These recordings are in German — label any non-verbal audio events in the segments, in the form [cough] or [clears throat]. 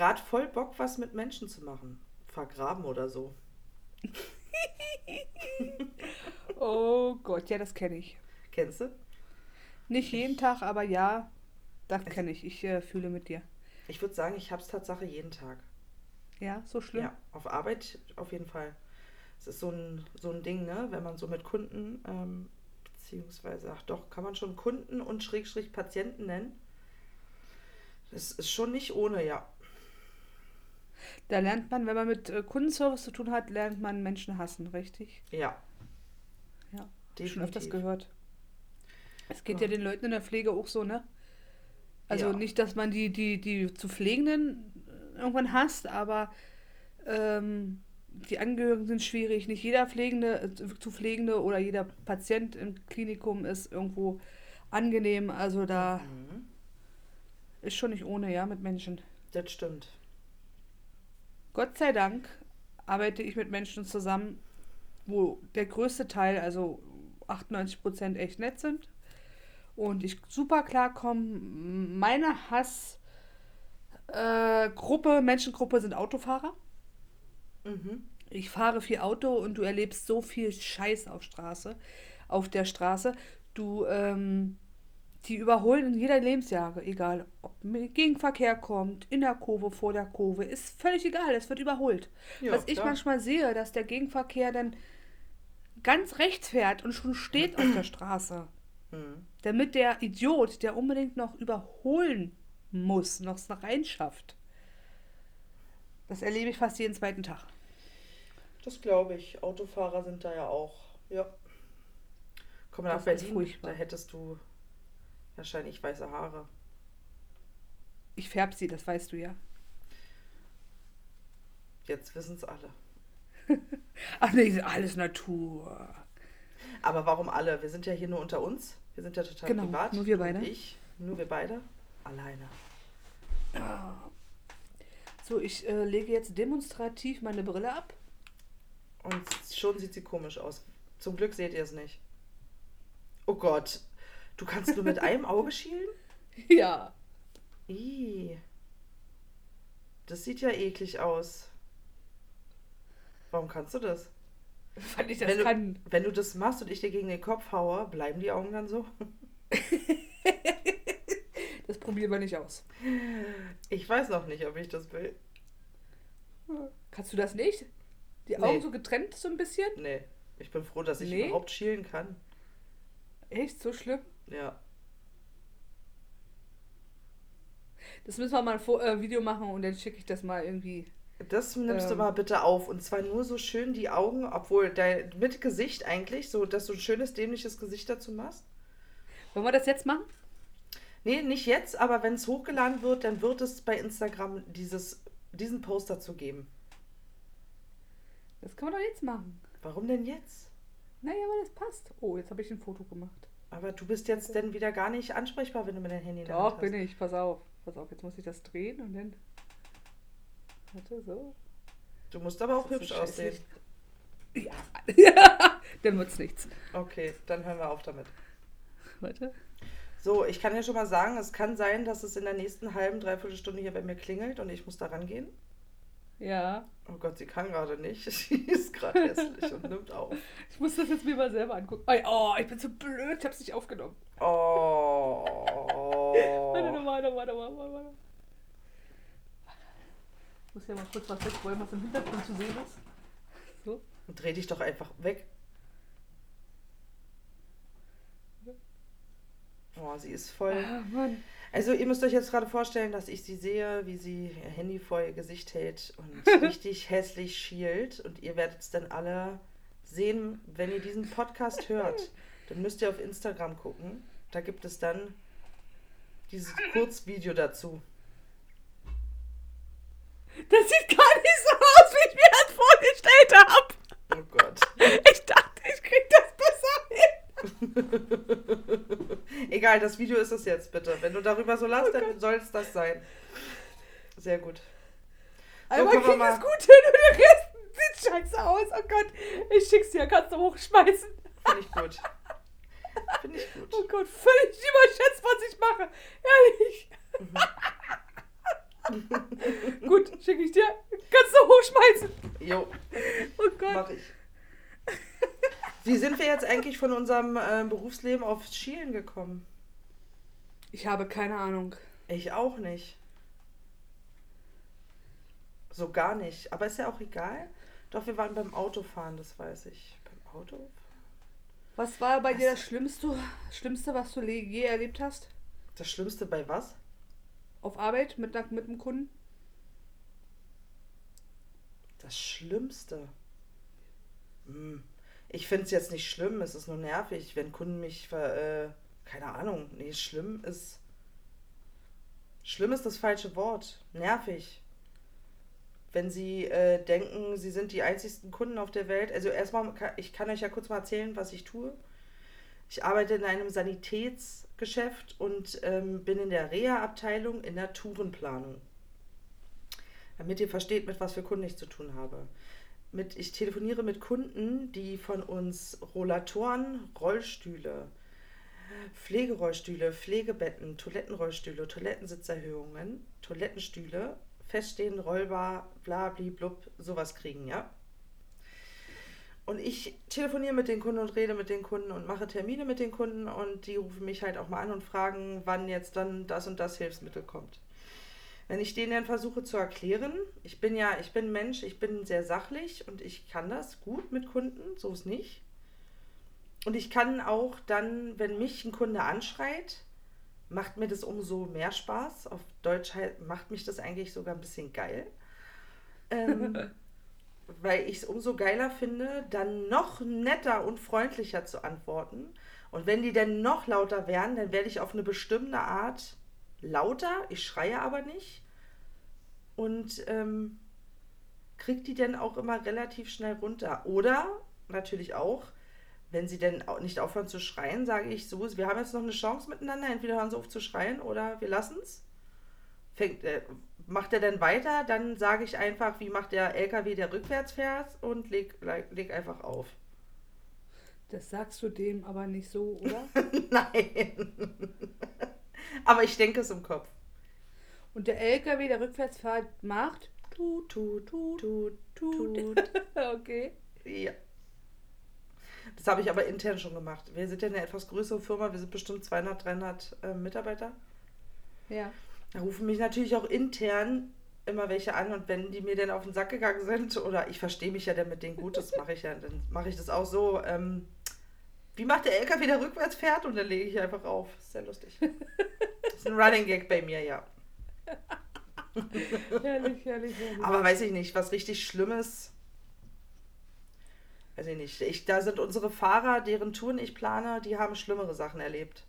gerade voll Bock, was mit Menschen zu machen. Vergraben oder so. [laughs] oh Gott, ja, das kenne ich. Kennst du? Nicht jeden Tag, aber ja, das kenne ich. Ich äh, fühle mit dir. Ich würde sagen, ich habe es Tatsache jeden Tag. Ja, so schlimm? Ja, auf Arbeit auf jeden Fall. Es ist so ein, so ein Ding, ne? wenn man so mit Kunden, ähm, beziehungsweise, ach doch, kann man schon Kunden und Schrägstrich Patienten nennen. Das ist schon nicht ohne, ja. Da lernt man, wenn man mit äh, Kundenservice zu tun hat, lernt man Menschen hassen, richtig? Ja. Ja, definitiv. schon öfters gehört. Es geht ja. ja den Leuten in der Pflege auch so, ne? Also ja. nicht, dass man die, die, die zu Pflegenden irgendwann hasst, aber ähm, die Angehörigen sind schwierig. Nicht jeder Pflegende, äh, zu Pflegende oder jeder Patient im Klinikum ist irgendwo angenehm. Also da mhm. ist schon nicht ohne, ja, mit Menschen. Das stimmt. Gott sei Dank arbeite ich mit Menschen zusammen, wo der größte Teil, also 98 Prozent, echt nett sind. Und ich super klarkomme. Meine Hass äh, Gruppe, Menschengruppe sind Autofahrer. Mhm. Ich fahre viel Auto und du erlebst so viel Scheiß auf Straße, auf der Straße. Du, ähm, die überholen in jeder Lebensjahre, egal ob Gegenverkehr kommt, in der Kurve, vor der Kurve, ist völlig egal, es wird überholt. Ja, Was ich klar. manchmal sehe, dass der Gegenverkehr dann ganz rechts fährt und schon steht auf der Straße. [clears throat] Mhm. Damit der Idiot, der unbedingt noch überholen muss, noch es reinschafft. Das erlebe ich fast jeden zweiten Tag. Das glaube ich. Autofahrer sind da ja auch. Ja. Komm nach Berlin, da hättest du wahrscheinlich weiße Haare. Ich färbe sie, das weißt du ja. Jetzt wissen es alle. [laughs] Ach nee, alles Natur. Aber warum alle? Wir sind ja hier nur unter uns. Wir sind ja total genau, privat. Nur wir beide. Ich, nur wir beide. Alleine. So, ich äh, lege jetzt demonstrativ meine Brille ab. Und schon sieht sie komisch aus. Zum Glück seht ihr es nicht. Oh Gott. Du kannst nur mit [laughs] einem Auge schielen? Ja. Ih. Das sieht ja eklig aus. Warum kannst du das? Weil ich das wenn kann. Du, wenn du das machst und ich dir gegen den Kopf haue, bleiben die Augen dann so? [laughs] Das probieren wir nicht aus. Ich weiß noch nicht, ob ich das will. Kannst du das nicht? Die Augen nee. so getrennt so ein bisschen? Nee. Ich bin froh, dass ich nee. überhaupt schielen kann. Echt? So schlimm? Ja. Das müssen wir mal ein äh, Video machen und dann schicke ich das mal irgendwie. Das nimmst ähm, du mal bitte auf. Und zwar nur so schön die Augen, obwohl dein, mit Gesicht eigentlich, so dass du ein schönes, dämliches Gesicht dazu machst. Wollen wir das jetzt machen? Nee, nicht jetzt, aber wenn es hochgeladen wird, dann wird es bei Instagram dieses, diesen Post dazu geben. Das kann man doch jetzt machen. Warum denn jetzt? Naja, weil das passt. Oh, jetzt habe ich ein Foto gemacht. Aber du bist jetzt denn wieder gar nicht ansprechbar, wenn du mit deinem Handy der Doch, bin ich. Pass auf. Pass auf, jetzt muss ich das drehen und dann. Warte, so. Du musst aber auch hübsch aussehen. Ja. ja. [laughs] dann wird's nichts. Okay, dann hören wir auf damit. Warte. So, ich kann ja schon mal sagen, es kann sein, dass es in der nächsten halben, dreiviertel Stunde hier bei mir klingelt und ich muss da rangehen. Ja. Oh Gott, sie kann gerade nicht. [laughs] Sie ist gerade hässlich und nimmt auf. Ich muss das jetzt mir mal selber angucken. Oh, ich bin so blöd, ich hab's nicht aufgenommen. Oh. warte, warte, warte, warte, warte. Ich muss ja mal kurz was wegräumen, was im Hintergrund zu sehen ist. So. Und dreh dich doch einfach weg. Oh, sie ist voll. Ah, also ihr müsst euch jetzt gerade vorstellen, dass ich sie sehe, wie sie ihr Handy vor ihr Gesicht hält und [laughs] richtig hässlich schielt. Und ihr werdet es dann alle sehen, wenn ihr diesen Podcast hört. Dann müsst ihr auf Instagram gucken. Da gibt es dann dieses [laughs] Kurzvideo dazu. Das sieht gar nicht so aus, wie ich mir das vorgestellt habe. Oh Gott. Ich dachte, ich krieg das. [laughs] Egal, das Video ist es jetzt, bitte. Wenn du darüber so lachst, oh dann soll es das sein. Sehr gut. So, Einmal krieg mal... es gut hin und der Rest sieht scheiße aus. Oh Gott, ich schick's dir, kannst du hochschmeißen. Finde ich gut. Finde ich gut. Oh Gott, völlig überschätzt, was ich mache. Ehrlich. Mhm. [laughs] gut, rausschmeißen. Jo, Oh Gott. mach ich. Wie sind wir jetzt eigentlich von unserem äh, Berufsleben auf Schielen gekommen? Ich habe keine Ahnung. Ich auch nicht. So gar nicht. Aber ist ja auch egal. Doch, wir waren beim Autofahren, das weiß ich. Beim Auto? Was war bei dir das Schlimmste, Schlimmste, was du je erlebt hast? Das Schlimmste bei was? Auf Arbeit mit, mit einem Kunden? Das Schlimmste. Hm. Ich finde es jetzt nicht schlimm, es ist nur nervig, wenn Kunden mich ver. Äh, keine Ahnung. Nee, schlimm ist. Schlimm ist das falsche Wort. Nervig. Wenn sie äh, denken, sie sind die einzigsten Kunden auf der Welt. Also erstmal, ich kann euch ja kurz mal erzählen, was ich tue. Ich arbeite in einem Sanitätsgeschäft und ähm, bin in der Reha-Abteilung in der Tourenplanung. Damit ihr versteht, mit was für Kunden ich zu tun habe. Mit, ich telefoniere mit Kunden, die von uns Rollatoren, Rollstühle, Pflegerollstühle, Pflegebetten, Toilettenrollstühle, Toilettensitzerhöhungen, Toilettenstühle, feststehen, rollbar, bla, blub, sowas kriegen, ja. Und ich telefoniere mit den Kunden und rede mit den Kunden und mache Termine mit den Kunden und die rufen mich halt auch mal an und fragen, wann jetzt dann das und das Hilfsmittel kommt. Wenn ich denen dann versuche zu erklären, ich bin ja, ich bin Mensch, ich bin sehr sachlich und ich kann das gut mit Kunden, so ist nicht. Und ich kann auch dann, wenn mich ein Kunde anschreit, macht mir das umso mehr Spaß. Auf Deutsch macht mich das eigentlich sogar ein bisschen geil. Ähm, [laughs] weil ich es umso geiler finde, dann noch netter und freundlicher zu antworten. Und wenn die dann noch lauter wären, dann werde ich auf eine bestimmte Art lauter. Ich schreie aber nicht. Und ähm, kriege die dann auch immer relativ schnell runter. Oder natürlich auch, wenn sie denn nicht aufhören zu schreien, sage ich so, wir haben jetzt noch eine Chance miteinander, entweder hören sie auf zu schreien oder wir lassen es. Fängt, äh, macht er dann weiter, dann sage ich einfach, wie macht der LKW, der rückwärts fährt und leg, leg, leg einfach auf. Das sagst du dem aber nicht so, oder? [laughs] Nein. [laughs] Aber ich denke es im Kopf. Und der LKW, der rückwärts fährt, macht. Tut, tut, tut, tut, Tut. tut. [laughs] okay. Ja. Das habe ich aber intern schon gemacht. Wir sind ja eine etwas größere Firma, wir sind bestimmt 200, 300 äh, Mitarbeiter. Ja. Da rufen mich natürlich auch intern immer welche an und wenn die mir dann auf den Sack gegangen sind [laughs] oder ich verstehe mich ja dann mit denen gut, das mache ich ja, dann mache ich das auch so. Ähm, wie macht der LKW, der rückwärts fährt und dann lege ich einfach auf. Ist sehr lustig. [laughs] Das ist ein Running Gag bei mir, ja. [laughs] Herrlich, herrlich, herrlich. Aber weiß ich nicht, was richtig Schlimmes. Weiß ich nicht. Ich, da sind unsere Fahrer, deren Touren ich plane, die haben schlimmere Sachen erlebt.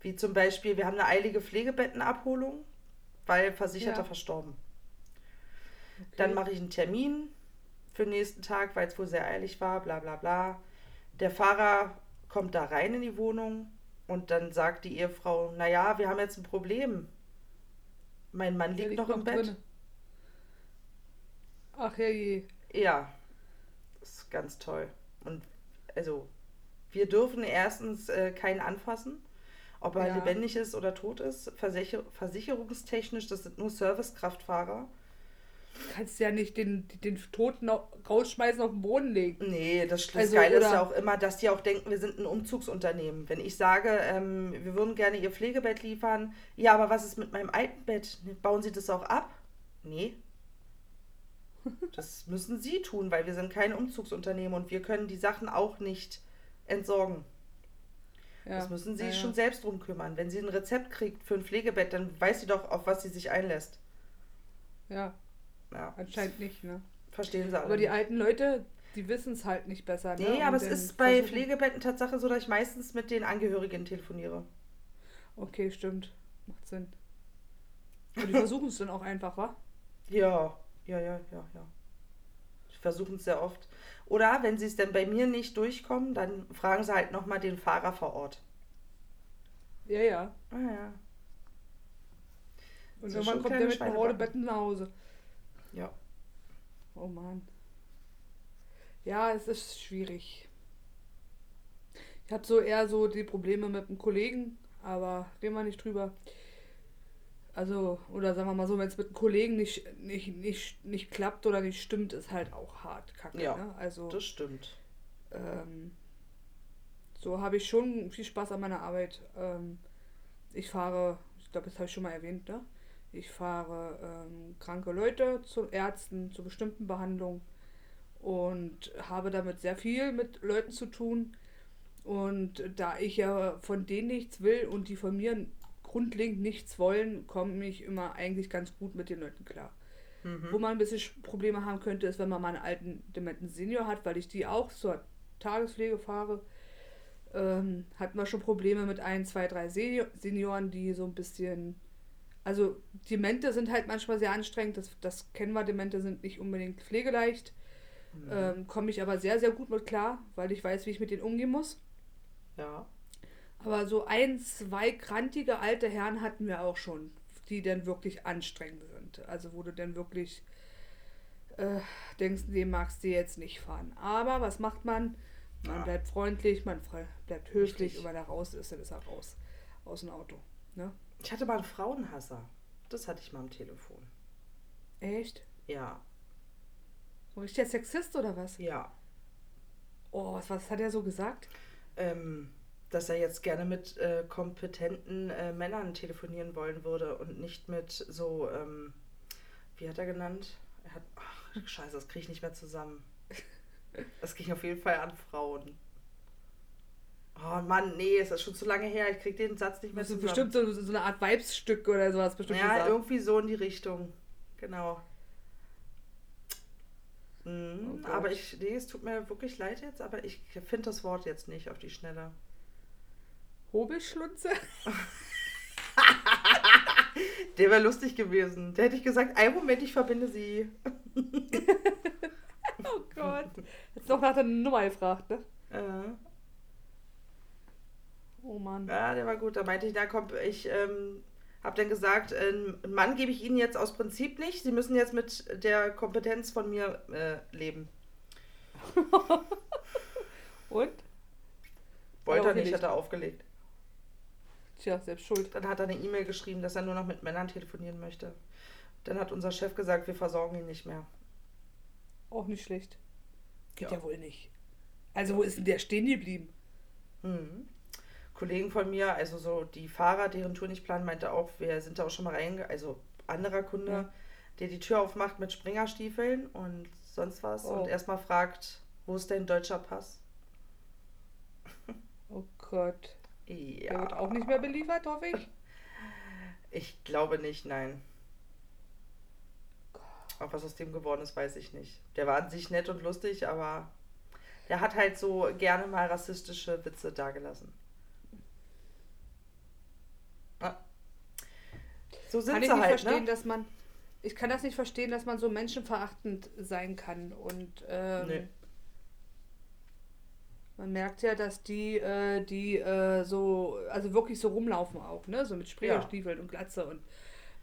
Wie zum Beispiel, wir haben eine eilige Pflegebettenabholung, weil Versicherter Ja. verstorben. Okay. Dann mache ich einen Termin für den nächsten Tag, weil es wohl sehr eilig war, bla bla bla. Der Fahrer kommt da rein in die Wohnung und dann sagt die Ehefrau, naja, wir haben jetzt ein Problem. Mein Mann Der liegt noch im Bett. drinne. Ach herrje. Ja, das ist ganz toll. Und also, wir dürfen erstens äh, keinen anfassen, ob er Ja. lebendig ist oder tot ist. Versicher versicherungstechnisch, das sind nur Servicekraftfahrer. Du kannst ja nicht den, den Toten au- rausschmeißen auf den Boden legen. Nee, das, das Also, Geile ist ja auch immer, dass die auch denken, wir sind ein Umzugsunternehmen. Wenn ich sage, ähm, wir würden gerne ihr Pflegebett liefern, ja, aber was ist mit meinem alten Bett? Ne, Bauen Sie das auch ab? Nee. [laughs] Das müssen Sie tun, weil wir sind kein Umzugsunternehmen und wir können die Sachen auch nicht entsorgen. Ja. Das müssen Sie ja. schon selbst drum kümmern. Wenn sie ein Rezept kriegt für ein Pflegebett, dann weiß sie doch, auf was sie sich einlässt. Ja, Ja, anscheinend nicht, ne? verstehen sie alle. Aber die alten Leute, die wissen es halt nicht besser, ne? Nee, aber es ist bei versuchen- Pflegebetten Tatsache so, dass ich meistens mit den Angehörigen telefoniere. Okay, stimmt. Macht Sinn. Und die [laughs] versuchen es dann auch einfach, wa? Ja, ja, ja, ja, ja. Ich versuche es sehr oft. Oder wenn sie es dann bei mir nicht durchkommen, dann fragen sie halt nochmal den Fahrer vor Ort. Ja, ja. Ah ja. Und irgendwann kommt der mit Schweinebacken. Rodebetten nach Hause. Ja. Oh Mann. Ja, es ist schwierig. Ich habe so eher so die Probleme mit einem Kollegen, aber reden wir nicht drüber. Also, oder sagen wir mal so, wenn es mit einem Kollegen nicht, nicht, nicht, nicht klappt oder nicht stimmt, ist halt auch hart kacke. Ja, ne? Also, Das stimmt. ähm, so habe ich schon viel Spaß an meiner Arbeit. Ähm, ich fahre, ich glaube, das habe ich schon mal erwähnt, ne? Ich fahre ähm, kranke Leute zu Ärzten, zu bestimmten Behandlungen und habe damit sehr viel mit Leuten zu tun. Und da ich ja von denen nichts will und die von mir grundlegend nichts wollen, komme ich immer eigentlich ganz gut mit den Leuten klar. Mhm. Wo man ein bisschen Sch- Probleme haben könnte, ist, wenn man mal einen alten dementen Senior hat, weil ich die auch zur Tagespflege fahre. Ähm, hatten wir schon Probleme mit ein, zwei, drei Senior Senioren, die so ein bisschen. Also, Demente sind halt manchmal sehr anstrengend, das, das kennen wir. Demente sind nicht unbedingt pflegeleicht. Mhm. Ähm, Komme ich aber sehr, sehr gut mit klar, weil ich weiß, wie ich mit denen umgehen muss. Ja. Aber so ein, zwei krantige alte Herren hatten wir auch schon, die dann wirklich anstrengend sind. Also wo du dann wirklich äh, denkst, nee, magst du jetzt nicht fahren. Aber was macht man? Man Ja. bleibt freundlich, man bleibt höflich Richtig. und wenn er raus ist, dann ist er raus aus dem Auto. Ne? Ich hatte mal einen Frauenhasser. Das hatte ich mal am Telefon. Echt? Ja. So ein richtiger Sexist oder was? Ja. Oh, was, was hat er so gesagt? Ähm, dass er jetzt gerne mit äh, kompetenten äh, Männern telefonieren wollen würde und nicht mit so, ähm, wie hat er genannt? Er hat, ach, scheiße, das kriege ich nicht mehr zusammen. [laughs] Das ging auf jeden Fall an Frauen. Oh Mann, nee, es ist schon zu lange her. Ich krieg den Satz nicht mehr zusammen. bestimmt so, so eine Art Weibsstück oder sowas bestimmt ja, gesagt. irgendwie so in die Richtung. Genau. Mhm, Oh aber ich, nee, es tut mir wirklich leid jetzt, aber ich finde das Wort jetzt nicht auf die Schnelle. Hobelschlunze? [laughs] Der wäre lustig gewesen. Der hätte ich gesagt, einen Moment, ich verbinde sie. [laughs] Oh Gott. Jetzt noch nach der Nummer gefragt, ne? Äh, Oh Mann. ja, der war gut. Da meinte ich, na komm, ich ähm, habe dann gesagt, äh, einen Mann gebe ich Ihnen jetzt aus Prinzip nicht. Sie müssen jetzt mit der Kompetenz von mir äh, leben. [laughs] Und? Wollte er nicht, hat er aufgelegt. Tja, selbst schuld. Dann hat er eine E-Mail geschrieben, dass er nur noch mit Männern telefonieren möchte. Dann hat unser Chef gesagt, wir versorgen ihn nicht mehr. Auch nicht schlecht. Geht Ja. ja, wohl nicht. Also, wo ist denn der stehen geblieben? Mhm. Kollegen von mir, also so die Fahrer, deren Tour nicht planen, meinte auch, wir sind da auch schon mal reinge... Also anderer Kunde, Ja. der die Tür aufmacht mit Springerstiefeln und sonst was Oh. und erstmal fragt, wo ist dein deutscher Pass? Oh Gott. Der Ja. wird auch nicht mehr beliefert, hoffe ich. Ich glaube nicht, nein. Auch was aus dem geworden ist, weiß ich nicht. Der war an sich nett und lustig, aber der hat halt so gerne mal rassistische Witze dagelassen. So sind Kann ich sie nicht halt, verstehen, ne? dass man. Ich kann das nicht verstehen, dass man so menschenverachtend sein kann. Und ähm, Nee. man merkt ja, dass die, äh, die äh, so, also wirklich so rumlaufen auch, ne? So mit Springerstiefeln und Glatze und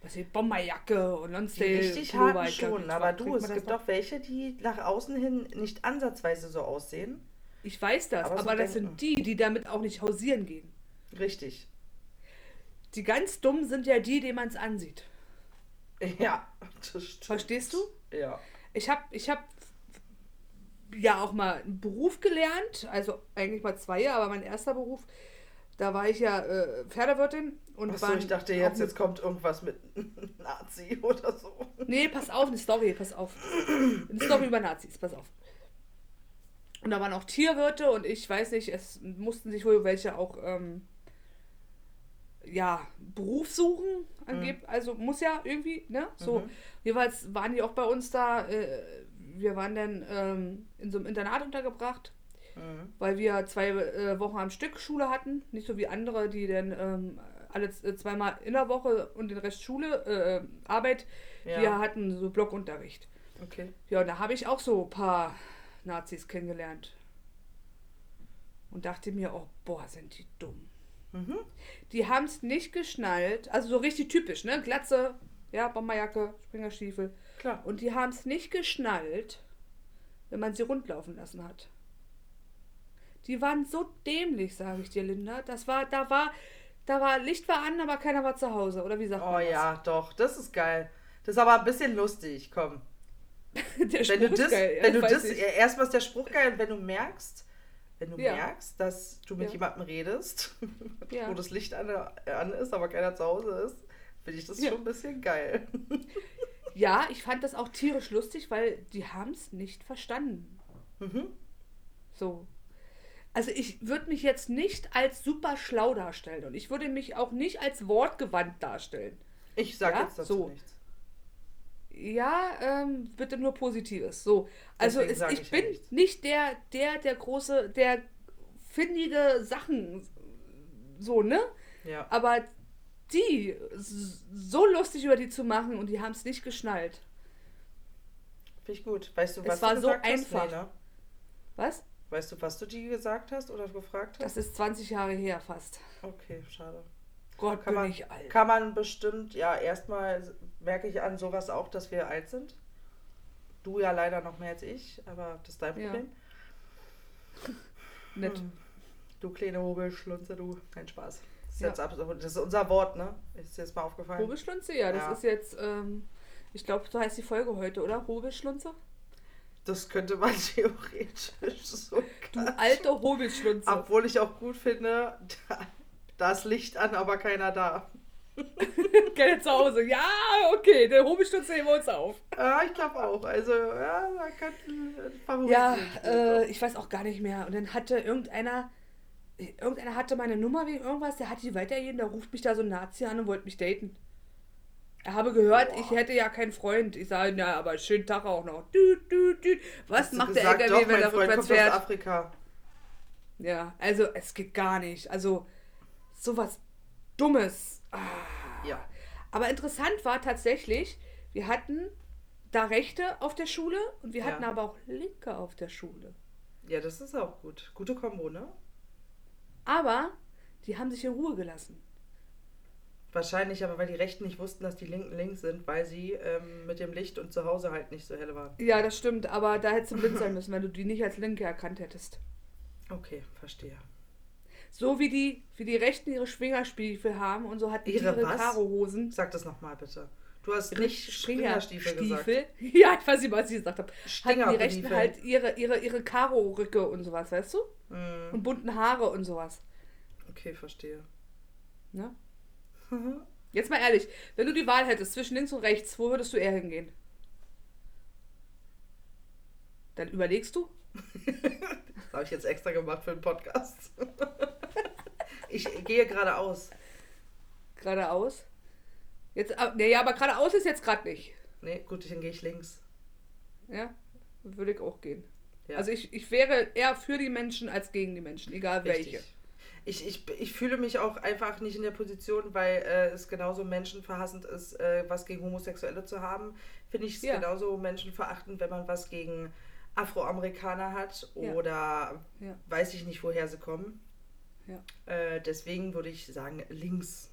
was hier, Bomberjacke und Die Lonsdale. richtig harten Ich schon, aber du, es gibt doch welche, die nach außen hin nicht ansatzweise so aussehen. Ich weiß das, aber aber, so das denken. sind die, die damit auch nicht hausieren gehen. Richtig. Die ganz dummen sind ja die, denen man es ansieht. Ja, das stimmt. Verstehst du? Ja. Ich habe ich hab ja auch mal einen Beruf gelernt, also eigentlich mal zwei Jahre, aber mein erster Beruf, da war ich ja äh, Pferdewirtin und Achso, ich dachte jetzt, jetzt kommt irgendwas mit [laughs] Nazi oder so. Nee, pass auf, eine Story, pass auf. Eine Story über Nazis, pass auf. Und da waren auch Tierwirte und ich weiß nicht, es mussten sich wohl welche auch, ähm, ja, Beruf suchen, angeb also muss ja irgendwie, ne? So, Mhm. jeweils waren die auch bei uns da, äh, wir waren dann ähm, in so einem Internat untergebracht, Mhm. weil wir zwei äh, Wochen am Stück Schule hatten, nicht so wie andere, die dann ähm, alle z- zweimal in der Woche und den Rest Schule, äh, Arbeit, Ja. wir hatten so Blockunterricht. Okay. Ja, und da habe ich auch so ein paar Nazis kennengelernt. Und dachte mir, oh, boah, sind die dumm. Mhm. Die haben es nicht geschnallt, also so richtig typisch, ne? Glatze, ja, Bomberjacke, Springerstiefel. Klar. Und die haben es nicht geschnallt, wenn man sie rundlaufen lassen hat. Die waren so dämlich, sage ich dir, Linda. Das war, da war Da war Licht war an, aber keiner war zu Hause. Oder wie sagt Oh man das? ja, doch, das ist geil. Das ist aber ein bisschen lustig, komm. [laughs] Der Wenn du Spruch ist das, geil, ja, wenn du das, erstmal ist der Spruch geil, wenn du merkst, wenn du Ja. merkst, dass du mit Ja. jemandem redest, [laughs] Ja. wo das Licht an, an ist, aber keiner zu Hause ist, finde ich das schon ein bisschen geil. [laughs] Ja, ich fand das auch tierisch lustig, weil die haben es nicht verstanden. Mhm. So. Also ich würde mich jetzt nicht als super schlau darstellen und ich würde mich auch nicht als wortgewandt darstellen. Ich sage jetzt dazu so. nichts. Ja, ähm, bitte nur Positives. So. Also es, ich, ich bin nichts. nicht der, der, der große, der findige Sachen so, ne? Ja. Aber die so lustig über die zu machen und die haben es nicht geschnallt. Finde ich gut. Weißt du, Es was war du so einfach. hast? Was? Weißt du, was du die gesagt hast oder gefragt hast? Das ist 20 Jahre her fast. Okay, schade. Gott, Kann bin man, ich alt. kann man bestimmt, ja, erstmal merke ich an sowas auch, dass wir alt sind. Du ja leider noch mehr als ich, aber das ist dein Ja. Problem. [laughs] Nett. Hm. Du kleine Hobelschlunze, du. Kein Spaß. Das ist, Ja. jetzt absolut, das ist unser Wort, ne? Ist dir jetzt mal aufgefallen? Hobelschlunze, ja, das Ja. ist jetzt, ähm, ich glaube, so heißt die Folge heute, oder? Hobelschlunze? Das könnte man [laughs] theoretisch so. Du alte Hobelschlunze. Obwohl ich auch gut finde, [laughs] da, da ist Licht an, aber keiner da. [laughs] Gerne zu Hause. Ja, okay, der Hobelschlunze heben wir uns auf. Ja, ich glaube auch. Also, ja, da könnten Favoriten. Ja, nicht äh, ich weiß auch gar nicht mehr. Und dann hatte irgendeiner, irgendeiner hatte meine Nummer wegen irgendwas, der hat die weitergegeben, da ruft mich da so ein Nazi an und wollte mich daten. Er habe gehört, Boah. ich hätte ja keinen Freund. Ich sage, na, aber schönen Tag auch noch. Düt, düt, düt. Was Hast macht gesagt, der doch, LKW, wenn mein er rückwärts kommt aus fährt? Afrika. Ja, also es geht gar nicht. Also sowas Dummes. Ah. Ja. Aber interessant war tatsächlich, wir hatten da Rechte auf der Schule und wir Ja. hatten aber auch Linke auf der Schule. Ja, das ist auch gut. Gute Kombo, ne? Aber die haben sich in Ruhe gelassen. Wahrscheinlich aber, weil die Rechten nicht wussten, dass die Linken links sind, weil sie ähm, mit dem Licht und zu Hause halt nicht so helle waren. Ja, das stimmt, aber da hättest du blind sein müssen, wenn du die nicht als Linke erkannt hättest. Okay, verstehe. So wie die, wie die Rechten ihre Schwingerstiefel haben und so hatten die Ihre ihre was? Sag das nochmal bitte. Du hast nicht Springerstiefel gesagt. [laughs] Ja, ich weiß nicht, was ich gesagt habe. Hatten die. Rechten halt ihre, ihre, ihre Karo-Rücke und sowas, weißt du? Hm, Und bunten Haare und sowas. okay, verstehe. Ne? [laughs] Jetzt mal ehrlich, wenn du die Wahl hättest zwischen links und rechts, wo würdest du eher hingehen? Dann überlegst du? [laughs] Das habe ich jetzt extra gemacht für den Podcast. Ich gehe geradeaus. Geradeaus? Jetzt, nee, ja, aber geradeaus ist jetzt gerade nicht. Nee, gut, dann gehe ich links. Ja, würde ich auch gehen. Ja. Also ich, ich wäre eher für die Menschen als gegen die Menschen, egal welche. Richtig. Ich, ich, ich fühle mich auch einfach nicht in der Position, weil äh, es genauso menschenverhassend ist, äh, was gegen Homosexuelle zu haben. Finde ich es Ja. genauso menschenverachtend, wenn man was gegen Afroamerikaner hat oder Ja. weiß ich nicht, woher sie kommen. Ja. Äh, deswegen würde ich sagen, links.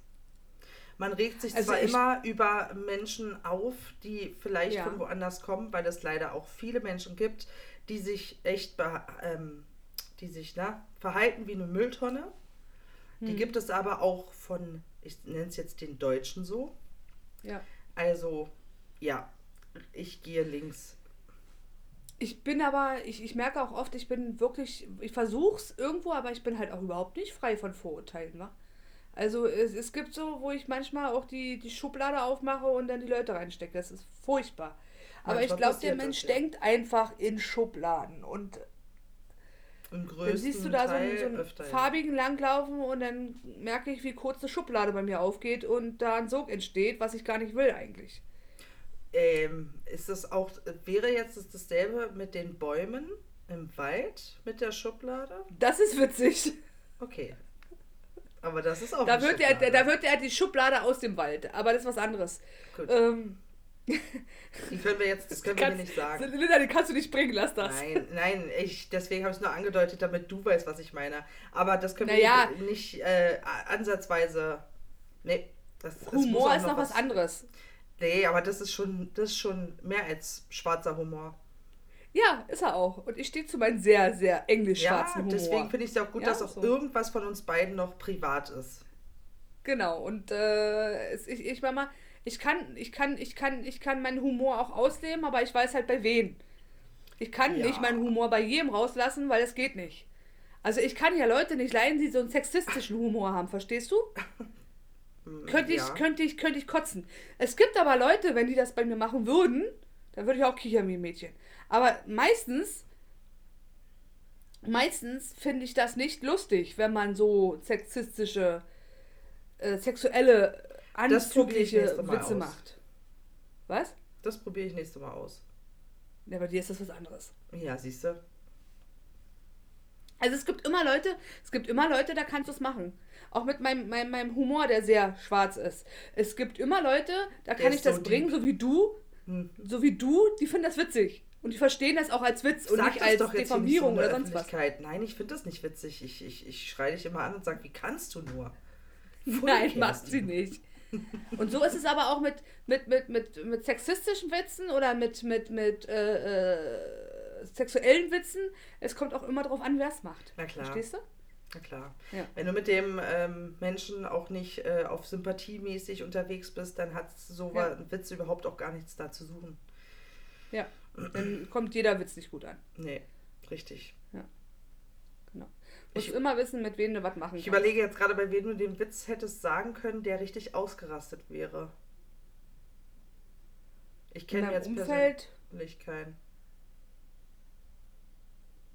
Man regt sich Also zwar immer über Menschen auf, die vielleicht Ja. von woanders kommen, weil es leider auch viele Menschen gibt, die sich echt ähm, die sich na, verhalten wie eine Mülltonne. Die Hm. gibt es aber auch von, ich nenne es jetzt den Deutschen so. Ja. Also, ja, ich gehe links. Ich bin aber, ich, ich merke auch oft, ich bin wirklich, ich versuch's irgendwo, aber ich bin halt auch überhaupt nicht frei von Vorurteilen, wa? Also es, es gibt so, wo ich manchmal auch die, die Schublade aufmache und dann die Leute reinstecke. Das ist furchtbar. Aber ich Manchmal glaube, der Mensch das, ja. denkt einfach in Schubladen. Und dann siehst du da so einen, so einen öfter, ja. farbigen langlaufen und dann merke ich, wie kurz eine Schublade bei mir aufgeht und da ein Sog entsteht, was ich gar nicht will eigentlich. Ähm, ist das auch, wäre jetzt das dasselbe mit den Bäumen im Wald mit der Schublade? Das ist witzig. Okay. Aber das ist auch Da wird, er, Schublade. da wird er die Schublade aus dem Wald, aber das ist was anderes. Gut. Ähm, Die können wir jetzt, das können wir hier nicht sagen. Linda, die kannst du nicht bringen, lass das. Nein, nein, ich, deswegen habe ich es nur angedeutet, damit du weißt, was ich meine. Aber das können Naja. wir nicht äh, ansatzweise. Nee, das Humor ist noch was anderes. Nee, aber das ist schon, das ist schon mehr als schwarzer Humor. Ja, ist er auch. Und ich stehe zu meinem sehr, sehr englisch-schwarzen Ja, Humor. deswegen finde ich es ja auch gut, Ja, dass auch so. irgendwas von uns beiden noch privat ist. Genau, und äh, ich, ich mal, ich kann, ich kann, ich kann, ich kann meinen Humor auch ausleben, aber ich weiß halt bei wen. Ich kann Ja. nicht meinen Humor bei jedem rauslassen, weil es geht nicht. Also ich kann ja Leute nicht leiden, die so einen sexistischen Humor haben, verstehst du? [laughs] Könnte ich, ja. könnte ich, könnte ich kotzen. Es gibt aber Leute, wenn die das bei mir machen würden, dann würde ich auch kichern wie ein Mädchen. Aber meistens, meistens finde ich das nicht lustig, wenn man so sexistische, äh, sexuelle, ich anzügliche Witze aus. macht. Was? Das probiere ich nächste Mal aus. Ja, bei dir ist das was anderes. Ja, siehst du. Also es gibt immer Leute, es gibt immer Leute, da kannst du es machen. Auch mit meinem, meinem, meinem Humor, der sehr schwarz ist. Es gibt immer Leute, da Der kann ist ich das so bringen, so wie du, Hm. so wie du, die finden das witzig. Und die verstehen das auch als Witz und Sag nicht als doch nicht so der oder sonst was. Nein, ich finde das nicht witzig. Ich, ich, ich schreie dich immer an und sage, wie kannst du nur? Pfui, [laughs] Nein, Kerstin. sie nicht. Und so ist es aber auch mit, mit, mit, mit, mit sexistischen Witzen oder mit, mit, mit äh, äh, sexuellen Witzen. Es kommt auch immer darauf an, wer es macht. Na klar. Verstehst du? Na klar. Ja. Wenn du mit dem ähm, Menschen auch nicht äh, auf sympathiemäßig unterwegs bist, dann hat so Ja. ein Witz überhaupt auch gar nichts da zu suchen. Ja. Dann kommt jeder Witz nicht gut an. Nee, richtig. Genau. Musst Ich- immer wissen, mit wem du was machen Ich kannst. überlege jetzt gerade, bei wem du den Witz hättest sagen können, der richtig ausgerastet wäre. Ich kenne jetzt Umfeld, persönlich keinen.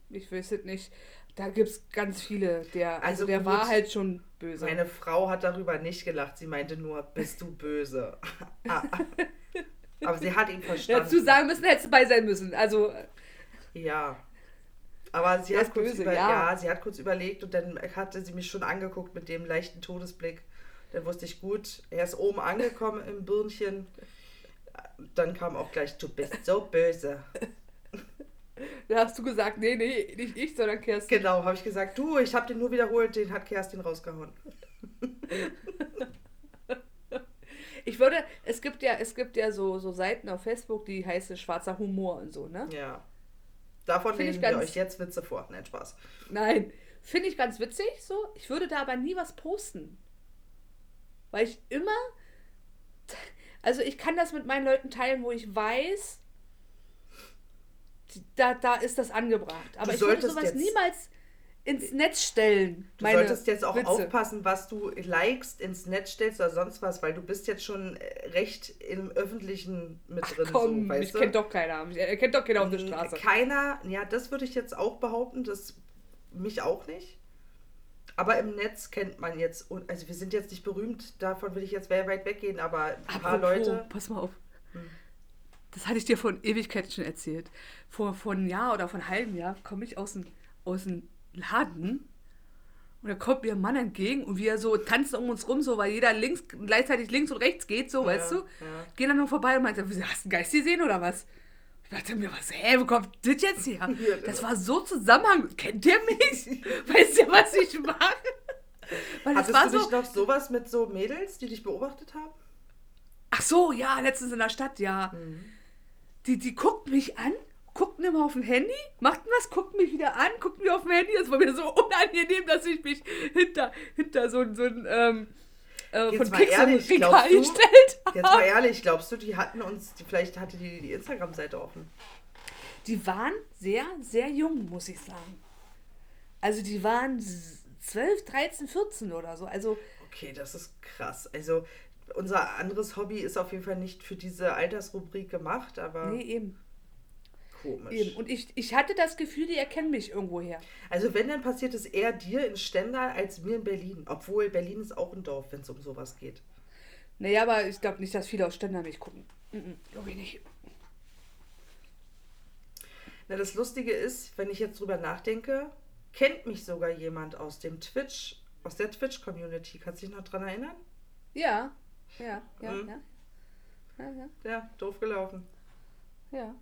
ich weiß es nicht. Da gibt es ganz viele. Der, also, Also der gut. war halt schon böse. Meine Frau hat darüber nicht gelacht. Sie meinte nur, bist du böse? [laughs] Ah. Aber sie hat ihn verstanden. Dazu sagen müssen, hättest du bei sein müssen. Also, Ja. Aber sie hat, kurz böse, über, ja. ja. sie hat kurz überlegt und dann hatte sie mich schon angeguckt mit dem leichten Todesblick. Dann wusste ich gut, er ist oben angekommen im Birnchen. Dann kam auch gleich, du bist so böse. [laughs] [laughs] da hast du gesagt, nee, nee, nicht ich, sondern Kerstin. Genau, habe ich gesagt, du, ich habe den nur wiederholt, den hat Kerstin rausgehauen. [laughs] Ich würde, es gibt ja, es gibt ja so, so Seiten auf Facebook, die heißen schwarzer Humor und so, ne? Ja. Davon Finde ich lesen wir euch jetzt Witze vor. Nein, Spaß. Nein, finde ich ganz witzig so. Ich würde da aber nie was posten. Weil ich immer, also ich kann das mit meinen Leuten teilen, wo ich weiß, da, da ist das angebracht. Aber Du ich würde solltest sowas jetzt- niemals ins Netz stellen. Du solltest jetzt auch Witze. aufpassen, was du likest, ins Netz stellst oder sonst was, weil du bist jetzt schon äh, recht im Öffentlichen mit Ach drin. komm, so, weißt mich kennt doch keiner. Mich kennt doch keiner auf der Straße. Keiner, ja, das würde ich jetzt auch behaupten, das mich auch nicht. Aber im Netz kennt man jetzt, also wir sind jetzt nicht berühmt, davon will ich jetzt sehr weit weggehen, aber ein paar Apropos, Leute. Pass mal auf. Hm. Das hatte ich dir vor Ewigkeiten schon erzählt. Vor, vor einem Jahr oder vor einem halben Jahr komme ich aus dem, aus dem Laden und da kommt mir ein Mann entgegen und wir so tanzen um uns rum, so weil jeder links, gleichzeitig links und rechts geht, so, weißt du? Ja. Gehen dann noch vorbei und meinte, hast du einen Geist gesehen oder was? Ich dachte mir, was, hä, wo kommt das jetzt her? [laughs] Ja, Das war so Zusammenhang. Kennt ihr mich? [laughs] Weißt ihr, was ich mache? Weil Hattest war du so, noch sowas mit so Mädels, die dich beobachtet haben? Ach so, ja, letztens in der Stadt, ja. Die, die guckt mich an, guckt immer auf dem Handy, macht was, guckt mich wieder an, guckt mir auf dem Handy. Das war mir so [laughs] unangenehm, dass ich mich hinter, hinter so, ein- so ein ähm, äh, Jetzt von mal Pixel ehrlich, Regal glaubst du- gestellt Jetzt mal ehrlich, glaubst du, die hatten uns, die, vielleicht hatte die die Instagram-Seite offen? Die waren sehr, sehr jung, muss ich sagen. Also die waren s- 12, 13, 14 oder so. Also Okay, das ist krass. Also unser anderes Hobby ist auf jeden Fall nicht für diese Altersrubrik gemacht, aber nee, eben. komisch. eben. Und ich, ich hatte das Gefühl, die erkennen mich irgendwoher. Also wenn, dann passiert es eher dir in Stendal als mir in Berlin. Obwohl Berlin ist auch ein Dorf, wenn es um sowas geht. Naja, aber ich glaube nicht, dass viele aus Stendal mich gucken. Glaube ich nicht. Na, das Lustige ist, wenn ich jetzt drüber nachdenke, kennt mich sogar jemand aus dem Twitch, aus der Twitch-Community. Kannst du dich noch dran erinnern? Ja, ja, ja, Mhm. ja. Ja, ja, Ja, doof gelaufen. ja.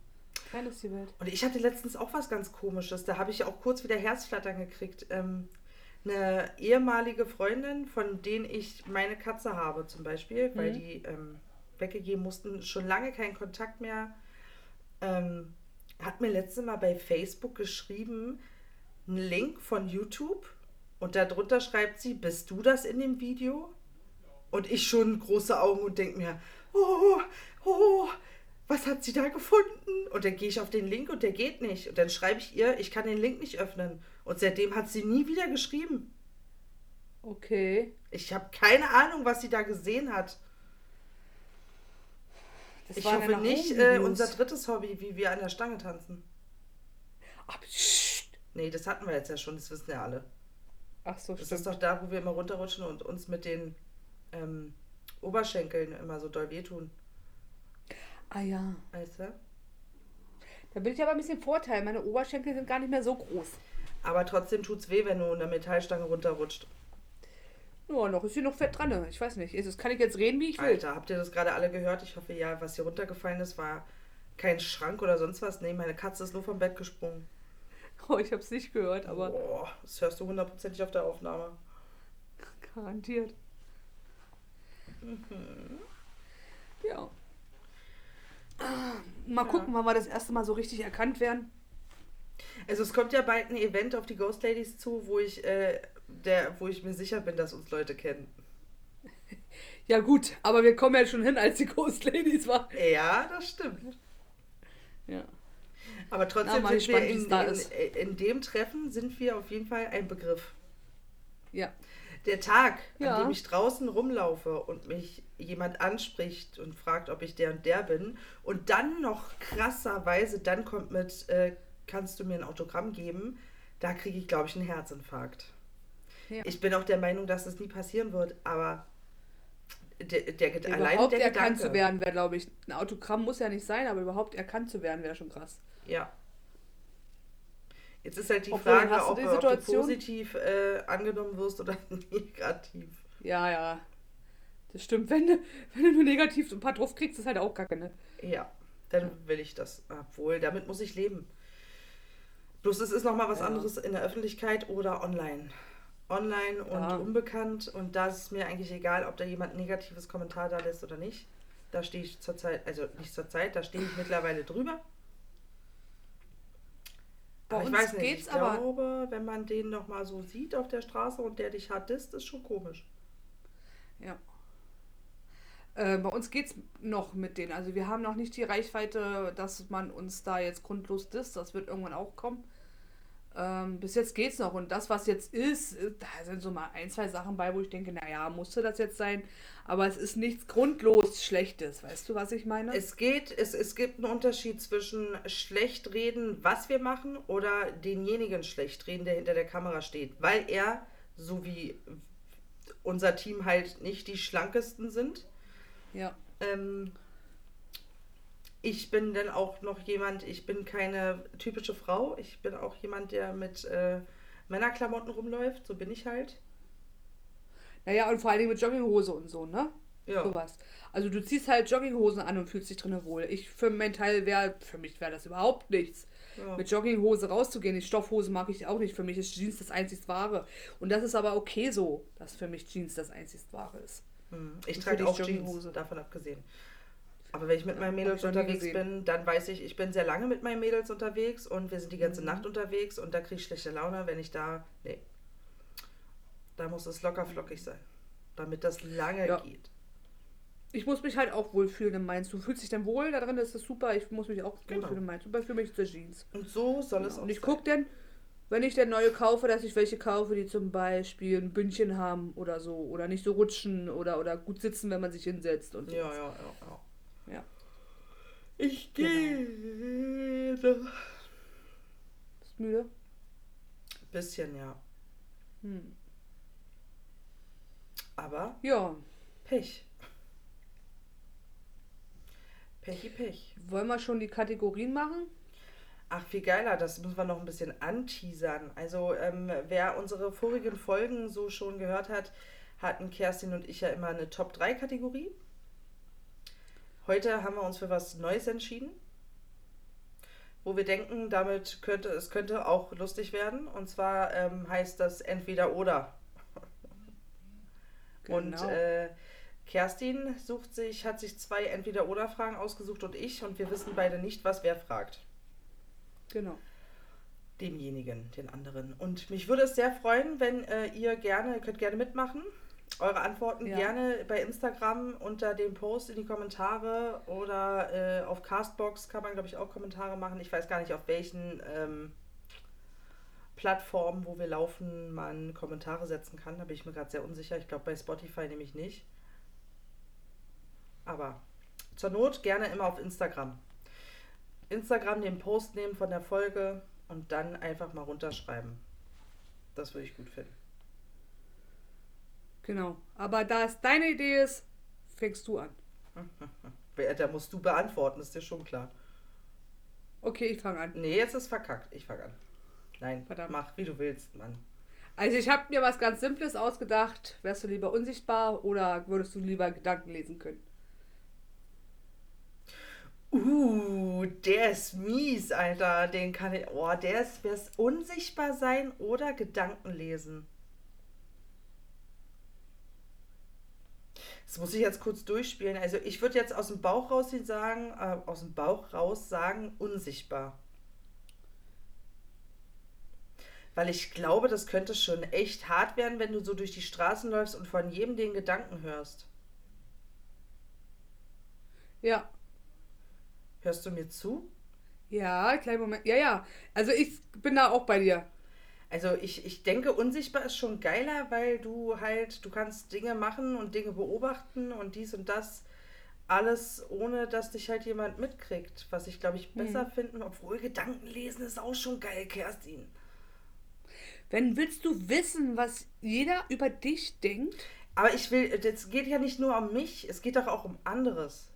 Klein ist die Welt. Und ich hatte letztens auch was ganz Komisches. Da habe ich auch kurz wieder Herzflattern gekriegt. Ähm, eine ehemalige Freundin, von denen ich meine Katze habe zum Beispiel, weil Mhm. die ähm, weggegeben mussten, schon lange keinen Kontakt mehr, ähm, hat mir letztes Mal bei Facebook geschrieben, einen Link von YouTube und darunter schreibt sie, bist du das in dem Video? Und ich schon große Augen und denke mir, oh, oh, was hat sie da gefunden? Und dann gehe ich auf den Link und der geht nicht. Und dann schreibe ich ihr, ich kann den Link nicht öffnen. Und seitdem hat sie nie wieder geschrieben. Okay. Ich habe keine Ahnung, was sie da gesehen hat. Das ich hoffe nicht äh, unser drittes Hobby, wie wir an der Stange tanzen. Ach. Nee, das hatten wir jetzt ja schon, das wissen ja alle. Ach so, Das stimmt. ist doch da, wo wir immer runterrutschen und uns mit den ähm, Oberschenkeln immer so doll wehtun. Ah ja. Weißt du? Da bin ich aber ein bisschen Vorteil. Meine Oberschenkel sind gar nicht mehr so groß. Aber trotzdem tut's weh, wenn du eine Metallstange runterrutscht. Ja, noch ist hier noch Fett dran. ne? Ich weiß nicht. Das kann ich jetzt reden, wie ich will. Alter, habt ihr das gerade alle gehört? Ich hoffe ja, was hier runtergefallen ist, war kein Schrank oder sonst was. Nee, meine Katze ist nur vom Bett gesprungen. [laughs] Oh, ich hab's nicht gehört, aber Boah, das hörst du hundertprozentig auf der Aufnahme. garantiert. Ja. Ah, Mal Ja. gucken, wann wir das erste Mal so richtig erkannt werden. Also es kommt ja bald ein Event auf die Ghost Ladies zu, wo ich, äh, der, wo ich mir sicher bin, dass uns Leute kennen. [laughs] Ja gut, aber wir kommen ja schon hin, als die Ghost Ladies war. Ja, das stimmt. Ja. Aber Na, trotzdem mal sind wir gespannt, wie's in, in, in dem Treffen sind wir auf jeden Fall ein Begriff. Ja. Der Tag, Ja. an dem ich draußen rumlaufe und mich jemand anspricht und fragt, ob ich der und der bin und dann noch krasserweise dann kommt mit, äh, kannst du mir ein Autogramm geben, da kriege ich, glaube ich, einen Herzinfarkt. Ja. Ich bin auch der Meinung, dass das nie passieren wird, aber der, der, Ged- allein überhaupt der erkannt Gedanke. zu werden wäre, glaube ich. Ein Autogramm muss ja nicht sein, aber überhaupt erkannt zu werden wäre schon krass. Ja. Jetzt ist halt die Obwohl, Frage, ob, die ob du positiv äh, angenommen wirst oder [laughs] negativ. Ja, ja. Das stimmt. Wenn du, wenn du nur negativ ein paar drauf kriegst, ist halt auch kacke, ne? Ja, dann will ich das. Obwohl, damit muss ich leben. Bloß es ist nochmal was Ja. anderes in der Öffentlichkeit oder online. Online und Ja. unbekannt. Und da ist es mir eigentlich egal, ob da jemand ein negatives Kommentar da lässt oder nicht. Da stehe ich zurzeit, also nicht zurzeit, da stehe ich mittlerweile drüber. Bei aber ich uns weiß nicht, geht's ich aber- glaube, wenn man den nochmal so sieht auf der Straße und der dich disst, ist schon komisch. Ja. Äh, bei uns geht's noch mit denen. Also wir haben noch nicht die Reichweite, dass man uns da jetzt grundlos disst. Das wird irgendwann auch kommen. Ähm, bis jetzt geht's noch. Und das, was jetzt ist, äh, da sind so mal ein, zwei Sachen bei, wo ich denke, naja, musste das jetzt sein. Aber es ist nichts grundlos Schlechtes. Weißt du, was ich meine? Es geht, es, es gibt einen Unterschied zwischen schlecht reden, was wir machen, oder denjenigen schlecht reden, der hinter der Kamera steht. Weil er, so wie unser Team halt nicht die schlankesten sind, ja. ähm, ich bin dann auch noch jemand, ich bin keine typische Frau, ich bin auch jemand, der mit äh, Männerklamotten rumläuft, so bin ich halt. Naja, und vor allen Dingen mit Jogginghose und so, ne? Ja. Sowas. Also du ziehst halt Jogginghosen an und fühlst dich drinnen wohl. Ich für meinen Teil wäre, für mich wäre das überhaupt nichts. Ja. Mit Jogginghose rauszugehen, die Stoffhose mag ich auch nicht. Für mich ist Jeans das einzig wahre. Und das ist aber okay so, dass für mich Jeans das einzig wahre ist. Hm, Ich Und trage auch Jogginghose. Jeans, davon abgesehen. Aber wenn ich mit meinen Mädels unterwegs bin, dann weiß ich, ich bin sehr lange mit meinen Mädels unterwegs und wir sind die ganze Mhm. Nacht unterwegs und da kriege ich schlechte Laune, wenn ich da. Nee. Da muss es locker flockig sein. Damit das lange Ja. geht. Ich muss mich halt auch wohlfühlen in Mainz. Du fühlst dich dann wohl da drin, das ist super. Ich muss mich auch Genau. wohlfühlen in Mainz. Super für mich ist der Jeans. Und so soll es auch Und ich gucke dann, wenn ich dann neue kaufe, dass ich welche kaufe, die zum Beispiel ein Bündchen haben oder so. Oder nicht so rutschen oder, oder gut sitzen, wenn man sich hinsetzt und so. Ja, ja, ja, ja. Ich Genau. gehe. Bist müde? Bisschen, ja. Hm. Aber Ja. Pech. Pechi Pech. Wollen wir schon die Kategorien machen? Ach, viel geiler, das müssen wir noch ein bisschen anteasern. Also, ähm, wer unsere vorigen Folgen so schon gehört hat, hatten Kerstin und ich ja immer eine Top-3-Kategorie. Heute haben wir uns für was Neues entschieden, wo wir denken, damit könnte es könnte auch lustig werden. Und zwar ähm, heißt das entweder oder. [laughs] Und Genau. äh, Kerstin sucht sich, hat sich zwei Entweder-Oder-Fragen ausgesucht und ich und wir wissen beide nicht, was wer fragt. Genau. Demjenigen, den anderen. Und mich würde es sehr freuen, wenn äh, ihr gerne, könnt gerne mitmachen. Eure Antworten Ja. gerne bei Instagram unter dem Post in die Kommentare oder äh, auf Castbox kann man, glaube ich, auch Kommentare machen. Ich weiß gar nicht, auf welchen ähm, Plattformen, wo wir laufen, man Kommentare setzen kann. Da bin ich mir gerade sehr unsicher. Ich glaube, bei Spotify nämlich nicht. Aber zur Not gerne immer auf Instagram. Instagram den Post nehmen von der Folge und dann einfach mal runterschreiben. Das würde ich gut finden. Genau. Aber da es deine Idee ist, fängst du an. [laughs] Da musst du beantworten, ist dir schon klar. Okay, ich fange an. Nee, jetzt ist verkackt. Ich fange an. Nein, Verdammt. mach wie du willst, Mann. Also ich habe mir was ganz Simples ausgedacht. Wärst du lieber unsichtbar oder würdest du lieber Gedanken lesen können? Uh, der ist mies, Alter. Den kann ich. Oh, der ist. Wär's unsichtbar sein oder Gedanken lesen? Das muss ich jetzt kurz durchspielen. Also ich würde jetzt aus dem Bauch raus sagen, äh, aus dem Bauch raus sagen, unsichtbar. Weil ich glaube, das könnte schon echt hart werden, wenn du so durch die Straßen läufst und von jedem den Gedanken hörst. Ja. Hörst du mir zu? Ja, kleinen Moment. Ja, ja. Also ich bin da auch bei dir. Also ich, ich denke, unsichtbar ist schon geiler, weil du halt, du kannst Dinge machen und Dinge beobachten und dies und das alles, ohne dass dich halt jemand mitkriegt. Was ich, glaube ich, besser finden, obwohl Gedanken lesen ist auch schon geil, Kerstin. Wenn willst du wissen, was jeder über dich denkt? Aber ich will, es geht ja nicht nur um mich, es geht doch auch um anderes.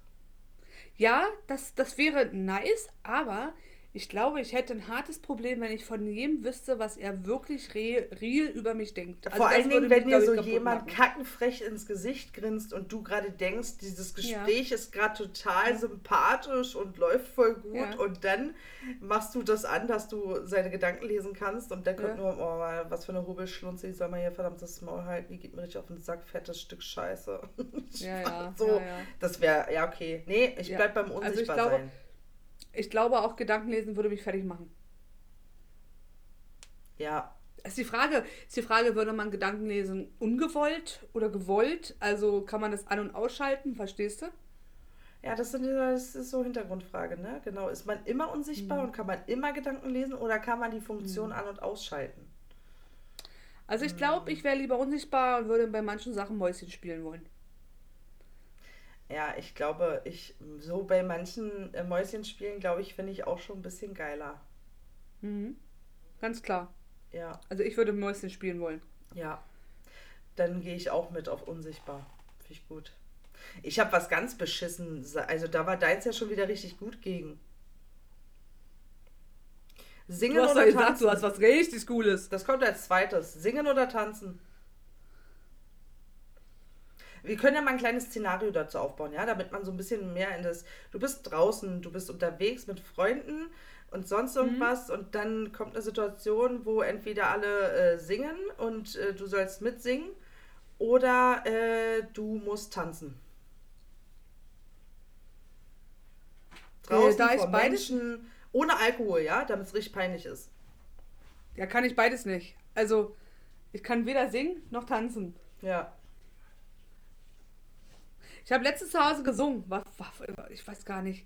Ja, das, das wäre nice, aber ich glaube, ich hätte ein hartes Problem, wenn ich von jedem wüsste, was er wirklich re real über mich denkt. Also Vor allen Dingen, wenn dir so jemand machen. kackenfrech ins Gesicht grinst und du gerade denkst, dieses Gespräch ist gerade total sympathisch und läuft voll gut Ja. und dann machst du das an, dass du seine Gedanken lesen kannst und der kommt Ja. nur, oh, was für eine Hobelschlunze, ich soll mal hier verdammtes Maul halten, die geht mir richtig auf den Sack, fettes Stück Scheiße. [laughs] Ja, ja, so, ja, ja. das wäre, ja okay. Nee, ich Ja. bleib beim Also ich glaube, auch Gedankenlesen würde mich fertig machen. Ja, Ist die Frage, ist die Frage, würde man Gedankenlesen ungewollt oder gewollt? Also kann man das an- und ausschalten, verstehst du? Ja, das, sind, das ist so Hintergrundfrage, ne? Genau. Ist man immer unsichtbar Mhm. und kann man immer Gedanken lesen oder kann man die Funktion an- und ausschalten? Also ich glaube, ich wäre lieber unsichtbar und würde bei manchen Sachen Mäuschen spielen wollen. Ja, ich glaube, ich so bei manchen äh, Mäuschenspielen, glaube ich, finde ich auch schon ein bisschen geiler. Mhm. Ganz klar. Ja, Also ich würde Mäuschen spielen wollen. ja. Dann gehe ich auch mit auf unsichtbar. Finde ich gut. Ich habe was ganz beschissen. Also da war deins ja schon wieder richtig gut gegen. Singen Du hast oder gesagt, tanzen? du hast was richtig Cooles. Das kommt als zweites. Singen oder tanzen? Wir können ja mal ein kleines Szenario dazu aufbauen, ja, damit man so ein bisschen mehr in das. Du bist draußen, du bist unterwegs mit Freunden und sonst irgendwas und dann kommt eine Situation, wo entweder alle äh, singen und äh, du sollst mitsingen oder äh, du musst tanzen. Draußen da ich vor beides- Menschen, ohne Alkohol, ja, damit es richtig peinlich ist. Ja, kann ich beides nicht. Also ich kann weder singen noch tanzen. Ja. Ich habe letztens zu Hause gesungen. Ich weiß gar nicht.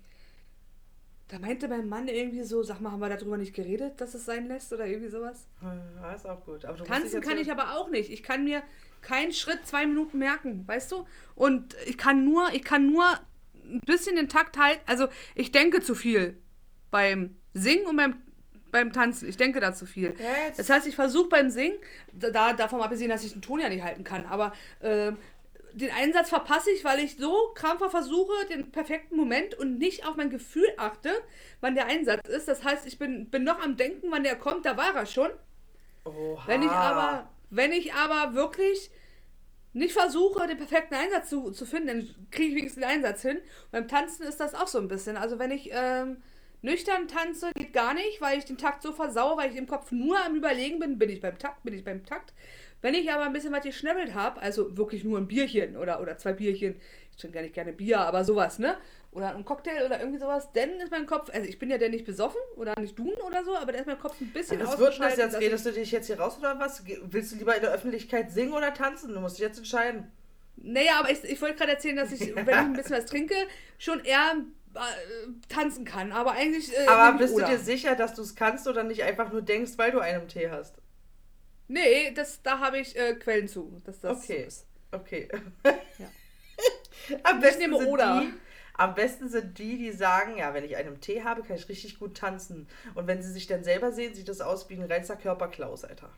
Da meinte mein Mann irgendwie so, sag mal, haben wir darüber nicht geredet, dass es sein lässt oder irgendwie sowas? Ja, ist auch gut. Tanzen kann ich aber auch nicht. Ich kann mir keinen Schritt zwei Minuten merken, weißt du? Und ich kann nur, ich kann nur ein bisschen den Takt halten. Also ich denke zu viel beim Singen und beim, beim Tanzen. Ich denke da zu viel. Jetzt- Das heißt, ich versuche beim Singen, da, davon abgesehen, dass ich den Ton ja nicht halten kann, aber ähm, den Einsatz verpasse ich, weil ich so krampfer versuche, den perfekten Moment und nicht auf mein Gefühl achte, wann der Einsatz ist. Das heißt, ich bin, bin noch am Denken, wann der kommt, da war er schon. Oha. Wenn ich aber, wenn ich aber wirklich nicht versuche, den perfekten Einsatz zu, zu finden, dann kriege ich wenigstens den Einsatz hin. beim Tanzen ist das auch so ein bisschen. Also wenn ich ähm, nüchtern tanze, geht gar nicht, weil ich den Takt so versaue, weil ich im Kopf nur am Überlegen bin, bin ich beim Takt, bin ich beim Takt. Wenn ich aber ein bisschen was geschnäbbelt habe, also wirklich nur ein Bierchen oder, oder zwei Bierchen, ich trinke ja nicht gerne Bier, aber sowas, ne? Oder ein Cocktail oder irgendwie sowas, dann ist mein Kopf, also ich bin ja dann nicht besoffen oder nicht duschen oder so, aber dann ist mein Kopf ein bisschen Was wird denn das jetzt? Redest du dich jetzt hier raus oder was? Willst du lieber in der Öffentlichkeit singen oder tanzen? Du musst dich jetzt entscheiden. naja, aber ich, ich wollte gerade erzählen, dass ich, wenn ich ein bisschen was trinke, schon eher äh, tanzen kann. Aber eigentlich. Äh, Aber bist du dir sicher, dass du es kannst oder nicht einfach nur denkst, weil du einen Tee hast? Nee, das, da habe ich äh, Quellen zu, dass das Okay. so ist. Okay. Ja. [laughs] am, besten nehme sind oder. Die, am besten sind die, die sagen, ja, wenn ich einen Tee habe, kann ich richtig gut tanzen. Und wenn sie sich dann selber sehen, sieht das aus wie ein reinster Körperklaus, Alter.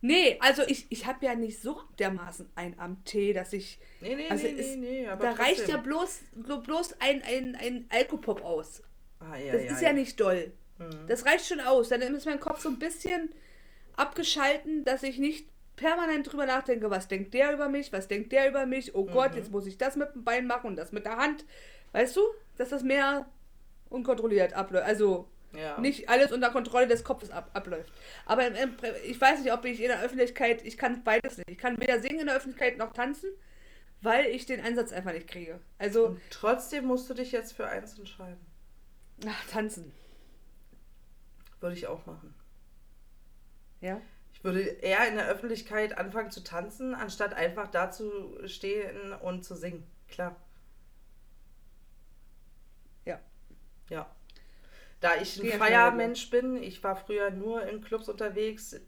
Nee, also ich, ich habe ja nicht so dermaßen ein am Tee, dass ich. Nee, nee, Also nee, es- nee, nee. Da reicht trotzdem. ja bloß, blo- bloß ein, ein, ein Alkopop aus. Ah, ja, Das ist ja nicht doll. Mhm. Das reicht schon aus. Dann ist mein Kopf so ein bisschen abgeschalten, dass ich nicht permanent drüber nachdenke, was denkt der über mich, was denkt der über mich, oh Gott, Mhm. jetzt muss ich das mit dem Bein machen und das mit der Hand. Weißt du, dass das mehr unkontrolliert abläuft. Also Ja. nicht alles unter Kontrolle des Kopfes ab, abläuft. Aber ich weiß nicht, ob ich in der Öffentlichkeit, ich kann beides nicht. Ich kann weder singen in der Öffentlichkeit noch tanzen, weil ich den Einsatz einfach nicht kriege. Also, Und trotzdem musst du dich jetzt für eins entscheiden. ach, tanzen. Würde ich auch machen. Ja. Ich würde eher in der Öffentlichkeit anfangen zu tanzen, anstatt einfach da zu stehen und zu singen. Klar. Ja. Ja. Da ich ein Feiermensch bin, ich war früher nur in Clubs unterwegs.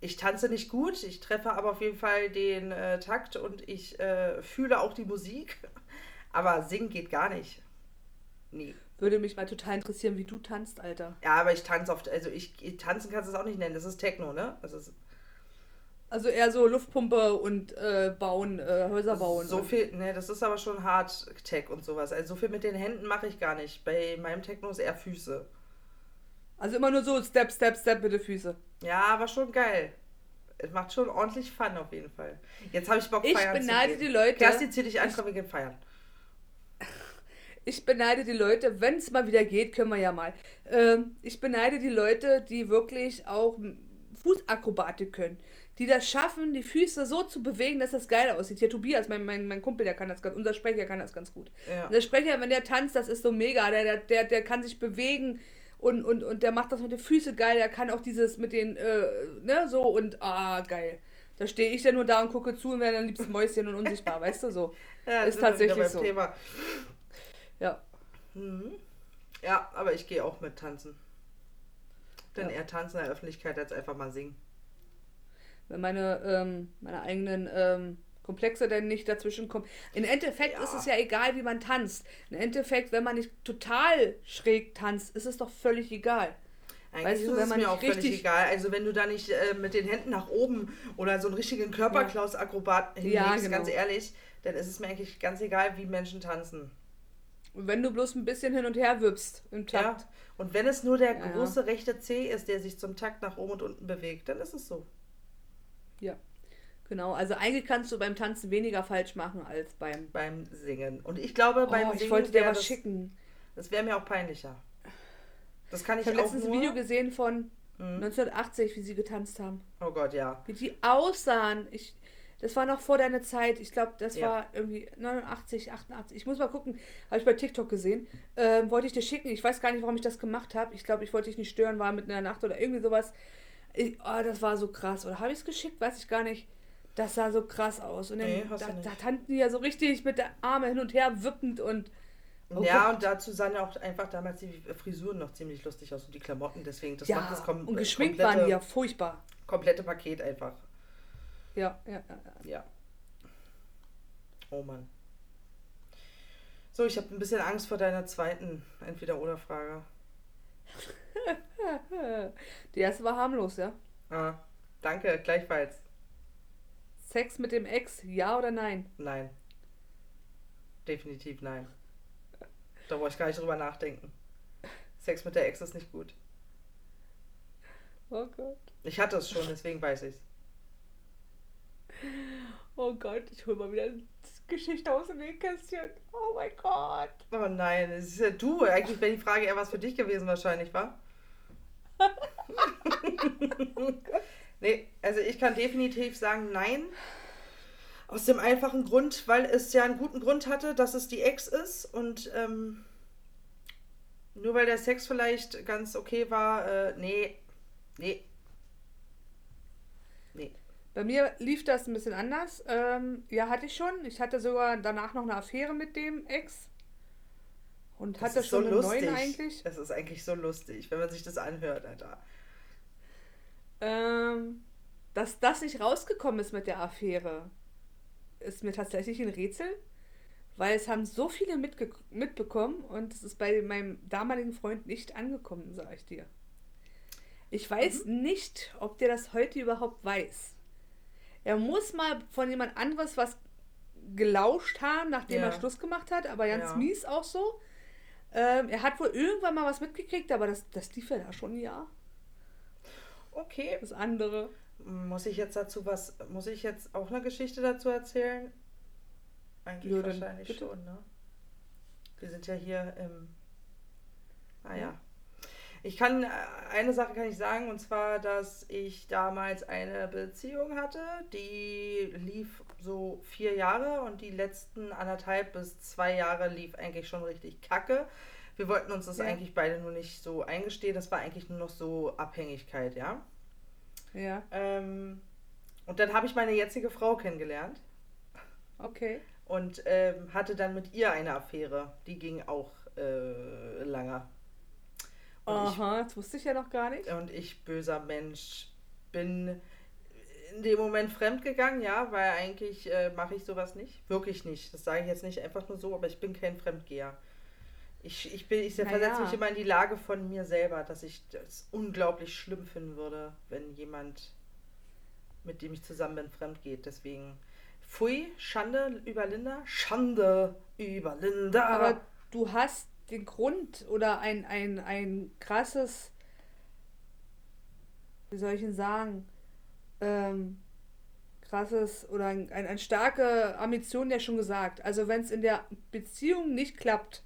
Ich tanze nicht gut, ich treffe aber auf jeden Fall den äh, Takt und ich äh, fühle auch die Musik. [laughs] Aber singen geht gar nicht. Nee. Würde mich mal total interessieren, wie du tanzt, Alter. Ja, aber ich tanze oft, also ich, ich tanzen kannst du es auch nicht nennen, das ist Techno, ne? Das ist Also eher so Luftpumpe und äh, bauen, äh, Häuser bauen. So viel, ne, das ist aber schon Hard-Tech und sowas. Also so viel mit den Händen mache ich gar nicht. Bei meinem Techno ist eher Füße. Also immer nur so Step, Step, Step mit den Füßen. Ja, aber schon geil. Es macht schon ordentlich Fun auf jeden Fall. Jetzt habe ich Bock, Ich feiern beneide zu die gehen. Leute. Kerstin, zieh dich an, komm, wir gehen feiern. Ich beneide die Leute, wenn es mal wieder geht, können wir ja mal. Ähm, ich beneide die Leute, die wirklich auch Fußakrobatik können. Die das schaffen, die Füße so zu bewegen, dass das geil aussieht. Hier Tobias, mein, mein, mein Kumpel, der kann das ganz, unser Sprecher kann das ganz gut. Ja. Der Sprecher, wenn der tanzt, das ist so mega. Der, der, der, der kann sich bewegen und, und, und der macht das mit den Füßen geil. Der kann auch dieses mit den, äh, ne, so und ah, geil. Da stehe ich dann nur da und gucke zu und werde dann liebst Mäuschen und unsichtbar, weißt du so. [laughs] Ja, Ist tatsächlich so. Thema. Ja. Mhm. Ja, aber ich gehe auch mit tanzen. Denn Ja. eher tanzen in der Öffentlichkeit als einfach mal singen. wenn meine, ähm, meine eigenen ähm, Komplexe dann nicht dazwischen kommen. Im Endeffekt Ja. ist es ja egal, wie man tanzt. Im Endeffekt, wenn man nicht total schräg tanzt, ist es doch völlig egal. Eigentlich Weißt ist du, es wenn man mir auch völlig richtig- egal. Also wenn du da nicht äh, mit den Händen nach oben oder so einen richtigen Körperklaus-Akrobat hinlegst, Ja, genau. ganz ehrlich, dann ist es mir eigentlich ganz egal, wie Menschen tanzen. Und wenn du bloß ein bisschen hin und her wippst im Ja. Takt. Und wenn es nur der Ja, ja. große rechte C ist, der sich zum Takt nach oben und unten bewegt, dann ist es so. Ja. Genau, also eigentlich kannst du beim Tanzen weniger falsch machen als beim. Beim Singen. Und ich glaube, beim oh, Singen ich wollte dir was das, schicken. das wäre mir auch peinlicher. Das kann ich, Ich habe letztens ein Video gesehen von Mhm. 1980, wie sie getanzt haben. Oh Gott, ja. Wie die aussahen. Ich, das war noch vor deiner Zeit. Ich glaube, das Ja. war irgendwie 89, 88. Ich muss mal gucken. Habe ich bei TikTok gesehen. Ähm, wollte ich dir schicken. Ich weiß gar nicht, warum ich das gemacht habe. Ich glaube, ich wollte dich nicht stören, war mitten in der Nacht oder irgendwie sowas. Ich, oh, das war so krass. Oder habe ich es geschickt? Weiß ich gar nicht. Das sah so krass aus. Und dann, Nee, da, da tanzten die ja so richtig mit der Arme hin und her wippend und. Oh ja, und dazu sahen ja auch einfach damals die Frisuren noch ziemlich lustig aus und die Klamotten, deswegen, das ja, macht das kom und geschminkt komplette, waren die ja furchtbar. komplette Paket einfach. Ja, ja, ja. ja. Ja. Oh Mann. So, ich habe ein bisschen Angst vor deiner zweiten Entweder-Oder-Frage. [laughs] Die erste war harmlos, ja. Ah, danke, gleichfalls. Sex mit dem Ex, ja oder nein? Nein. Definitiv nein. Da brauche ich gar nicht drüber nachdenken. Sex mit der Ex ist nicht gut. Oh Gott. Ich hatte es schon, deswegen weiß ich's. Oh Gott, ich hol mal wieder eine Geschichte aus dem Nähkästchen. Oh mein Gott. Oh nein, es ist ja du. Eigentlich wäre die Frage eher was für dich gewesen wahrscheinlich, wa? [laughs] nee, also ich kann definitiv sagen nein. Aus dem einfachen Grund, weil es ja einen guten Grund hatte, dass es die Ex ist und ähm, nur weil der Sex vielleicht ganz okay war, äh, nee, nee. Bei mir lief das ein bisschen anders. Ähm, ja, hatte ich schon. Ich hatte sogar danach noch eine Affäre mit dem Ex. Und Das hatte schon so einen lustig. neuen eigentlich. Das ist eigentlich so lustig, wenn man sich das anhört, Alter. Ähm, dass das nicht rausgekommen ist mit der Affäre, ist mir tatsächlich ein Rätsel, weil es haben so viele mitbekommen und es ist bei meinem damaligen Freund nicht angekommen, sage ich dir. Ich weiß nicht, ob der das heute überhaupt weiß. Er muss mal von jemand anderes was gelauscht haben, nachdem Ja. er Schluss gemacht hat, aber ganz Ja. mies auch so. Ähm, er hat wohl irgendwann mal was mitgekriegt, aber das, das lief ja da schon ein Jahr. Okay. Das andere. Muss ich jetzt dazu was, muss ich jetzt auch eine Geschichte dazu erzählen? Eigentlich Ja, wahrscheinlich bitte. schon, ne? Wir sind ja hier im. Ah ja. Ich kann, äh, eine Sache kann ich sagen, und zwar, dass ich damals eine Beziehung hatte, die lief so vier Jahre und die letzten anderthalb bis zwei Jahre lief eigentlich schon richtig kacke. Wir wollten uns das Ja. eigentlich beide nur nicht so eingestehen. Das war eigentlich nur noch so Abhängigkeit, ja. Ja, Ähm, und dann habe ich meine jetzige Frau kennengelernt okay. und ähm, hatte dann mit ihr eine Affäre. Die ging auch äh, lange. Und Aha, das wusste ich ja noch gar nicht. ich, und ich, böser Mensch, bin in dem Moment fremdgegangen, ja, weil eigentlich äh, mache ich sowas nicht. Wirklich nicht. Das sage ich jetzt nicht einfach nur so, aber ich bin kein Fremdgeher. Ich, ich, bin, ich Naja. versetze mich immer in die Lage von mir selber, dass ich das unglaublich schlimm finden würde, wenn jemand, mit dem ich zusammen bin, fremd geht. Deswegen, pfui, Schande über Linda, Schande über Linda. Aber du hast den Grund oder ein, ein, ein krasses, wie soll ich ihn sagen, ähm, krasses oder ein, ein, eine starke Ambition ja schon gesagt. Also wenn es in der Beziehung nicht klappt,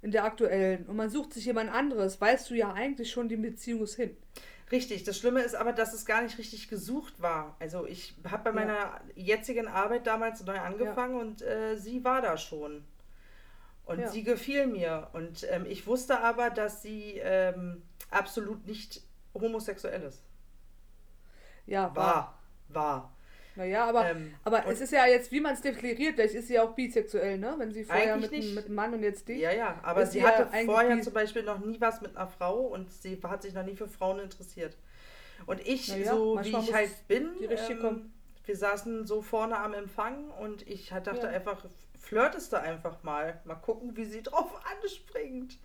in der aktuellen, und man sucht sich jemand anderes, weißt du ja eigentlich schon, die Beziehung ist hin. Richtig, das Schlimme ist aber, dass es gar nicht richtig gesucht war. Also ich habe bei Ja. meiner jetzigen Arbeit damals neu angefangen und äh, sie war da schon. Und Ja. sie gefiel mir. Und ähm, ich wusste aber, dass sie ähm, absolut nicht homosexuell ist. Ja, War. War. Naja, aber, Ähm, aber es ist ja jetzt, wie man es deklariert, vielleicht ist sie ja auch bisexuell, ne? Wenn sie vorher mit, nicht. mit einem Mann und jetzt dich. Ja, ja, aber sie sie ja hatte eigentlich vorher zum Beispiel noch nie was mit einer Frau und sie hat sich noch nie für Frauen interessiert. Und ich, Na ja, so wie ich halt bin, ähm, wir saßen so vorne am Empfang und ich halt dachte Ja. einfach, flirtest du einfach mal. Mal gucken, wie sie drauf [laughs] anspringt.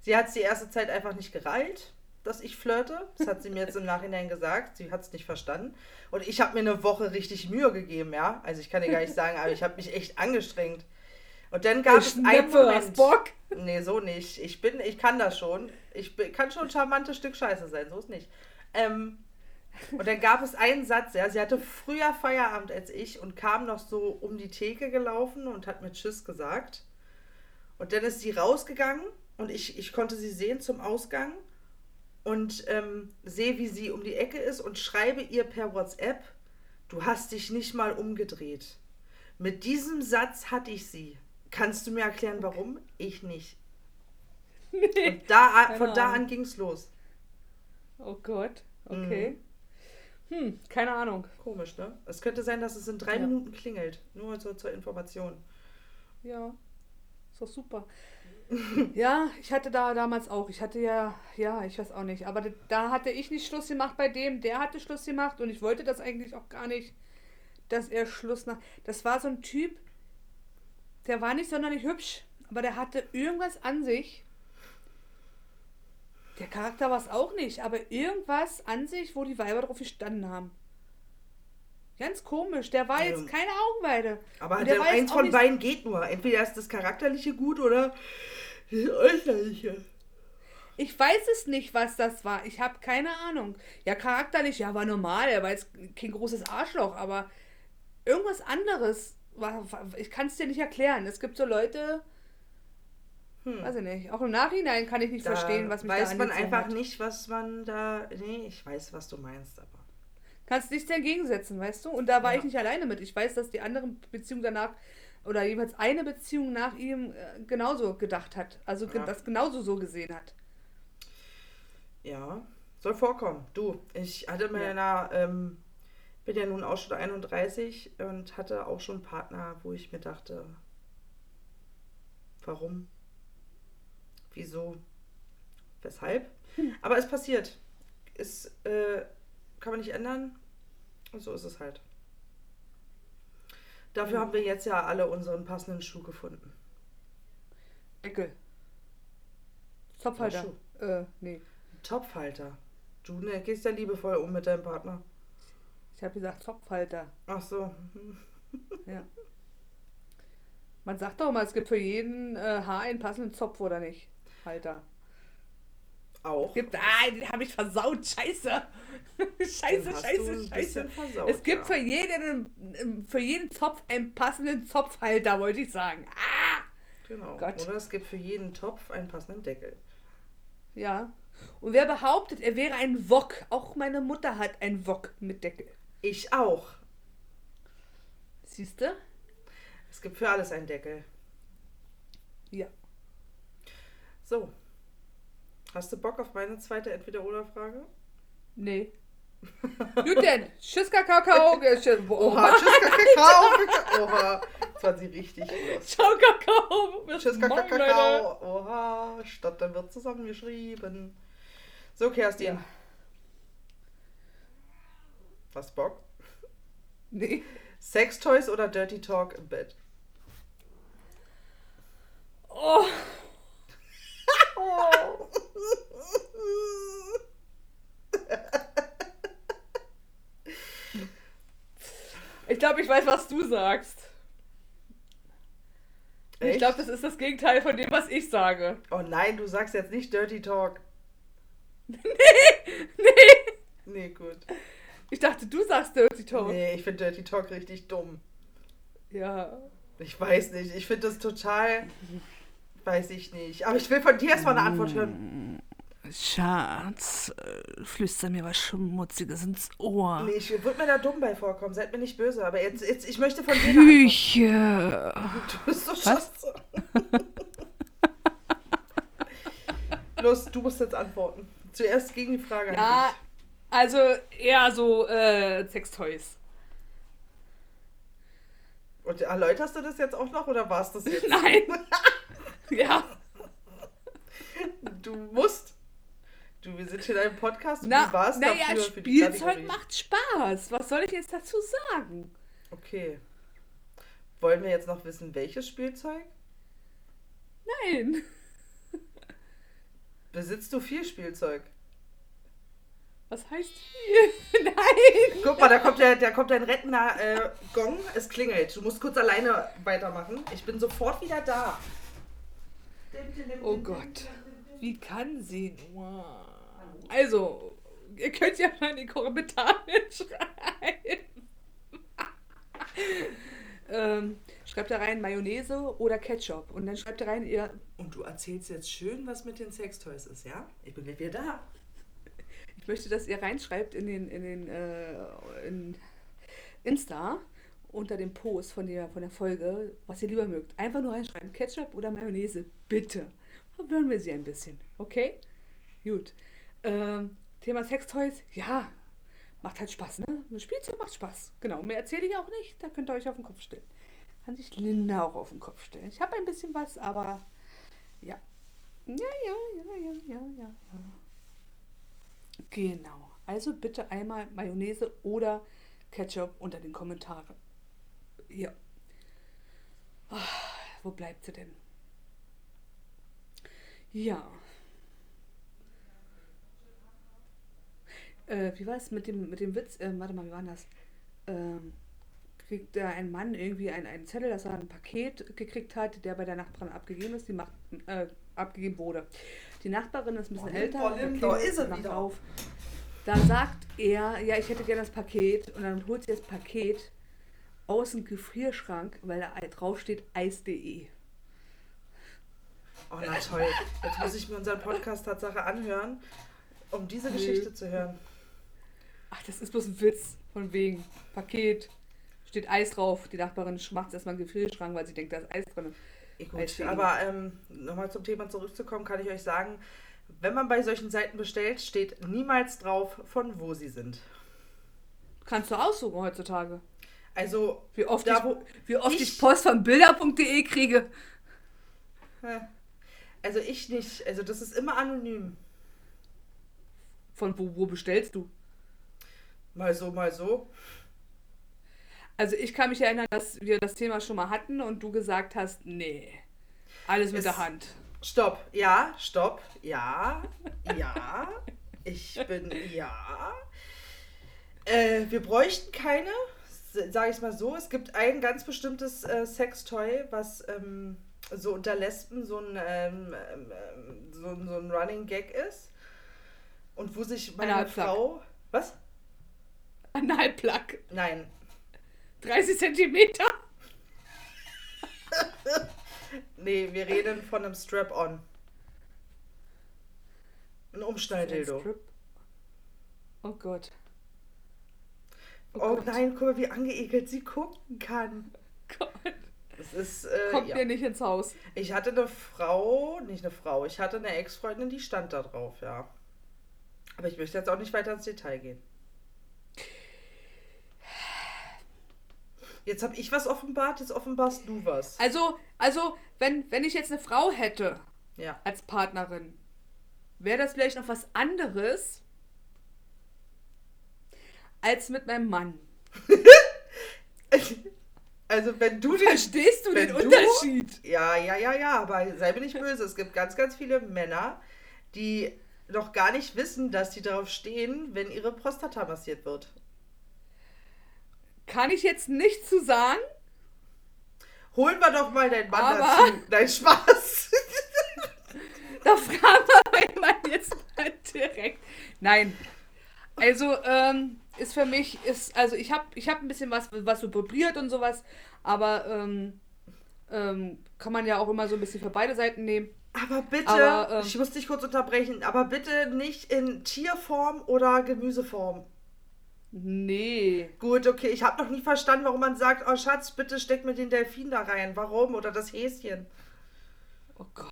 Sie hat es die erste Zeit einfach nicht gereilt, dass ich flirte. Das hat sie mir jetzt im [laughs] Nachhinein gesagt. Sie hat es nicht verstanden. Und ich habe mir eine Woche richtig Mühe gegeben, ja. Also ich kann dir gar nicht sagen, aber ich habe mich echt angestrengt. Und dann gab es einen Moment. Bock? Nee, so nicht. Ich bin, ich kann das schon. Ich bin, kann schon ein charmantes Stück Scheiße sein, so ist nicht. Ähm, und dann gab es einen Satz, ja, sie hatte früher Feierabend als ich und kam noch so um die Theke gelaufen und hat mir Tschüss gesagt. Und dann ist sie rausgegangen und ich, ich konnte sie sehen zum Ausgang und ähm, sehe, wie sie um die Ecke ist und schreibe ihr per WhatsApp, du hast dich nicht mal umgedreht. Mit diesem Satz hatte ich sie. Kannst du mir erklären, warum? Ich nicht. [laughs] Und da, von da an ging es los. Oh Gott, okay. Mhm. Hm, keine Ahnung. Komisch, ne? Es könnte sein, dass es in drei Ja. Minuten klingelt. Nur so zur Information. Ja, ist doch super. [laughs] ja, ich hatte da damals auch. Ich hatte ja, ja, ich weiß auch nicht. Aber da hatte ich nicht Schluss gemacht bei dem. Der hatte Schluss gemacht und ich wollte das eigentlich auch gar nicht, dass er Schluss nach. Das war so ein Typ, der war nicht sonderlich hübsch, aber der hatte irgendwas an sich. Der Charakter war es auch nicht, aber irgendwas an sich, wo die Weiber drauf gestanden haben. Ganz komisch. Der war jetzt keine Augenweide. Aber der der eins von beiden geht nur. Entweder ist das Charakterliche gut oder [laughs] das Äußerliche. Ich weiß es nicht, was das war. Ich habe keine Ahnung. Ja, charakterlich, ja, war normal. Er war jetzt kein großes Arschloch, aber irgendwas anderes war ich kann es dir nicht erklären. Es gibt so Leute, Hm. weiß ich nicht. Auch im Nachhinein kann ich nicht Da verstehen, was mich weiß da man angezogen einfach hat. nicht, was man da. Nee, ich weiß, was du meinst, aber. Kannst nichts dagegen setzen, weißt du? Und da war Ja. ich nicht alleine mit. Ich weiß, dass die anderen Beziehungen danach oder jeweils eine Beziehung nach ihm äh, genauso gedacht hat. Also Ja. das genauso so gesehen hat. Ja, soll vorkommen. Du, ich hatte meiner, ähm, bin ja nun auch schon 31 und hatte auch schon Partner, wo ich mir dachte, warum? Wieso? Weshalb? Aber es passiert. Es äh, kann man nicht ändern. Und so ist es halt. Dafür Mhm. haben wir jetzt ja alle unseren passenden Schuh gefunden. Deckel. Zopfhalter. Schuh. Äh, nee. Topfhalter. Du ne, gehst ja liebevoll um mit deinem Partner. Ich habe gesagt Zopfhalter. Ach so. [laughs] Ja. Man sagt doch mal, es gibt für jeden äh, Haar einen passenden Zopf, oder nicht? Halter. Auch. Es gibt, ah, den habe ich versaut. Scheiße. [laughs] scheiße, scheiße, scheiße. versaut, es gibt ja. für jeden, ähm, für jeden Zopf einen passenden Zopfhalter, wollte ich sagen. Ah! Genau. Gott. Oder es gibt für jeden Topf einen passenden Deckel. Ja. Und wer behauptet, er wäre ein Wok? Auch meine Mutter hat einen Wok mit Deckel. Ich auch. Siehst du? Es gibt für alles einen Deckel. Ja. So. Hast du Bock auf meine zweite Entweder-Oder-Frage? Nee. [laughs] Gut denn. Tschüss, Kakao. [laughs] Tschüss. Oha, tschüss, Kakao. Oha, das war sie richtig los. Ciao, Kakao. Bis Tschüss, morgen, Leute. Kakao. Oha, Stottern wird zusammengeschrieben. So, Kerstin. Ja. Hast Bock? Nee. Sextoys oder Dirty Talk im Bett? Oh. Oh. Ich glaube, ich weiß, was du sagst. Ich Echt? glaube, das ist das Gegenteil von dem, was ich sage. Oh nein, du sagst jetzt nicht Dirty Talk. [laughs] Nee, nee. Nee, gut. Ich dachte, du sagst Dirty Talk. Nee, ich finde Dirty Talk richtig dumm. Ja. Ich weiß nicht. Ich finde das total. Weiß ich nicht. Aber ich will von dir erstmal eine Antwort hören. Schatz, flüster mir was Schmutziges ins Ohr. Nee, ich würde mir da dumm bei vorkommen. Seid mir nicht böse. Aber jetzt, jetzt ich möchte von dir. Küche. Du bist so scheiße. [laughs] Los, du musst jetzt antworten. Zuerst gegen die Frage. an Ja, dich. also eher so äh, Sextoys. Und erläuterst du das jetzt auch noch oder war's das jetzt? [laughs] Nein. [laughs] [laughs] ja. Du musst. Du, wir sind hier in einem Podcast. und Na, du warst naja, dafür für die Spielzeug macht Spaß. Was soll ich jetzt dazu sagen? Okay. Wollen wir jetzt noch wissen, welches Spielzeug? Nein. [laughs] Besitzt du viel Spielzeug? Was heißt hier? [laughs] Nein. Guck mal, da kommt der, da kommt dein rettender äh, Gong. Es klingelt. Du musst kurz alleine weitermachen. Ich bin sofort wieder da. Oh Gott. Wie kann sie nur? Also, ihr könnt ja mal in die Kommentare [laughs] schreiben. ähm, schreibt da rein Mayonnaise oder Ketchup. Und dann schreibt da rein, ihr. Und du erzählst jetzt schön, was mit den Sextoys ist, ja? Ich bin mit dir da. Ich möchte, dass ihr reinschreibt in den, in den äh, in Insta unter dem Post von der, von der Folge, was ihr lieber mögt. Einfach nur reinschreiben, Ketchup oder Mayonnaise, bitte. Verwirren wir sie ein bisschen, okay? Gut. Ähm, Thema Sextoys, ja, macht halt Spaß, ne? Ein Spielzeug macht Spaß. Genau, mehr erzähle ich auch nicht, da könnt ihr euch auf den Kopf stellen. Kann sich Linda auch auf den Kopf stellen. Ich habe ein bisschen was, aber ja. Ja, ja, ja, ja, ja, ja, ja. Genau. Also bitte einmal Mayonnaise oder Ketchup unter den Kommentaren. Ja. Ah, wo bleibt sie denn? Ja. Äh, wie war es mit dem, mit dem Witz? Ähm, warte mal, wie war das? Ähm, kriegt da ein Mann irgendwie einen, einen Zettel, dass er ein Paket gekriegt hat, der bei der Nachbarin abgegeben ist, die macht, äh, abgegeben wurde. Die Nachbarin ist ein bisschen Oh, älter. Lim, da ist sie macht wieder. Auf. Dann sagt er, ja, ich hätte gerne das Paket. Und dann holt sie das Paket aus dem Gefrierschrank, weil da drauf steht eis.de. Oh, na toll. Jetzt muss ich mir unseren Podcast Tatsache anhören, um diese Geschichte zu hören. Ach, das ist bloß ein Witz. Von wegen. Paket. Steht Eis drauf. Die Nachbarin macht erstmal einen Gefrierschrank, weil sie denkt, da ist Eis drin. Gut, aber ähm, nochmal zum Thema zurückzukommen, kann ich euch sagen, wenn man bei solchen Seiten bestellt, steht niemals drauf, von wo sie sind. Kannst du aussuchen heutzutage. Also, Wie oft, Da, ich, wie oft ich, ich- Post von bilder.de kriege. also ich nicht. Also das ist immer anonym. Von wo, wo bestellst du? Mal so, mal so. Also ich kann mich erinnern, dass wir das Thema schon mal hatten und du gesagt hast, nee, alles mit Es- der Hand. Stopp. Ja, stopp. Ja, ja. Ich bin, ja. Äh, wir bräuchten keine, sage ich mal so. Es gibt ein ganz bestimmtes äh, Sextoy, was ähm, so unter Lesben so ein, ähm, ähm, so, ein- so ein Running Gag ist. Und wo sich meine Analplug. Frau... Was? Analplug. Nein. 30 Zentimeter. [laughs] Nee, wir reden von einem Strap-on. Ein Umschnalldildo. Strip. Oh Gott. Oh Gott. nein, guck mal, wie angeekelt sie gucken kann. Gott. Das ist, äh, Kommt ja. mir nicht ins Haus. Ich hatte eine Frau, nicht eine Frau, ich hatte eine Ex-Freundin, die stand da drauf, ja. Aber ich möchte jetzt auch nicht weiter ins Detail gehen. Jetzt habe ich was offenbart, jetzt offenbarst du was. Also, also, wenn, wenn ich jetzt eine Frau hätte Ja. als Partnerin, wäre das vielleicht noch was anderes als mit meinem Mann. [laughs] Also wenn du den... Verstehst du den du- Unterschied? Ja, ja, ja, ja, aber sei mir nicht böse. Es gibt ganz, ganz viele Männer, die noch gar nicht wissen, dass sie darauf stehen, wenn ihre Prostata massiert wird. Kann ich jetzt nicht zu sagen. Holen wir doch mal deinen Mann Aber- dazu. Nein, Spaß. [laughs] Da fragen wir meinen Mann jetzt mal direkt. Nein. Also, ähm, ist für mich, ist, also ich habe ich hab ein bisschen was, was so vibriert und sowas, aber ähm, ähm, kann man ja auch immer so ein bisschen für beide Seiten nehmen. Aber bitte, Aber, ähm, ich muss dich kurz unterbrechen, aber bitte nicht in Tierform oder Gemüseform. Nee. Gut, okay, ich habe noch nie verstanden, warum man sagt, oh Schatz, bitte steck mir den Delfin da rein. Warum? Oder das Häschen. Oh Gott.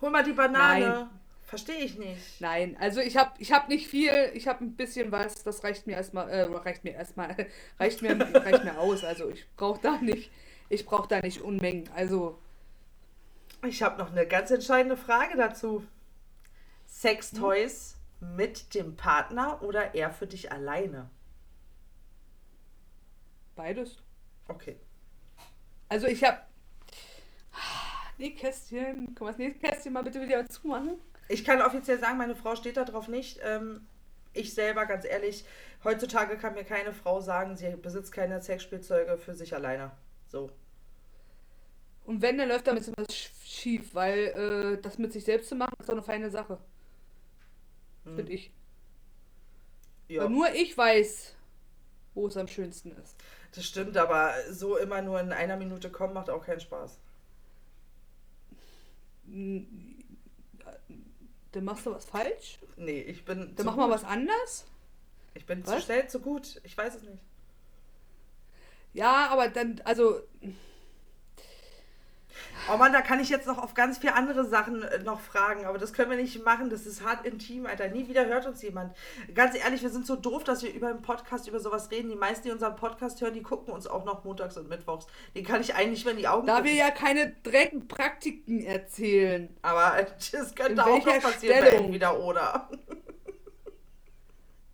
Hol mal die Banane. Nein. Verstehe ich nicht. Nein, also ich habe ich hab nicht viel, ich habe ein bisschen was, das reicht mir erstmal, äh, reicht mir erstmal, [laughs] reicht mir, reicht mir aus. Also ich brauche da nicht, ich brauche da nicht Unmengen. Also Ich habe noch eine ganz entscheidende Frage dazu. Sextoys mit dem Partner oder eher für dich alleine? beides. Okay. Also ich habe. Nee, Kästchen. Komm, das nächste Kästchen mal bitte wieder zumachen. Ich kann offiziell sagen, meine Frau steht da drauf nicht. Ähm, ich selber, ganz ehrlich, heutzutage kann mir keine Frau sagen, sie besitzt keine Sexspielzeuge für sich alleine. So. Und wenn, dann läuft damit immer sch- schief, weil äh, das mit sich selbst zu machen, ist doch eine feine Sache. Finde ich. Ja, Weil nur ich weiß, wo es am schönsten ist. das stimmt, aber so immer nur in einer Minute kommen macht auch keinen Spaß. N- Dann machst du was falsch. Nee, ich bin. Dann zu mach mal gut. was anders. Ich bin zu Was? schnell, zu gut. Ich weiß es nicht. Ja, aber dann, also, Oh Mann, da kann ich jetzt noch auf ganz viele andere Sachen äh, noch fragen, aber das können wir nicht machen. Das ist hart intim, Alter. Nie wieder hört uns jemand. Ganz ehrlich, wir sind so doof, dass wir über einen Podcast über sowas reden. Die meisten, die unseren Podcast hören, die gucken uns auch noch montags und mittwochs. Den kann ich eigentlich mehr in die Augen da gucken. wir ja keine direkten Praktiken erzählen. Aber äh, das könnte auch noch passieren Stellung? entweder oder.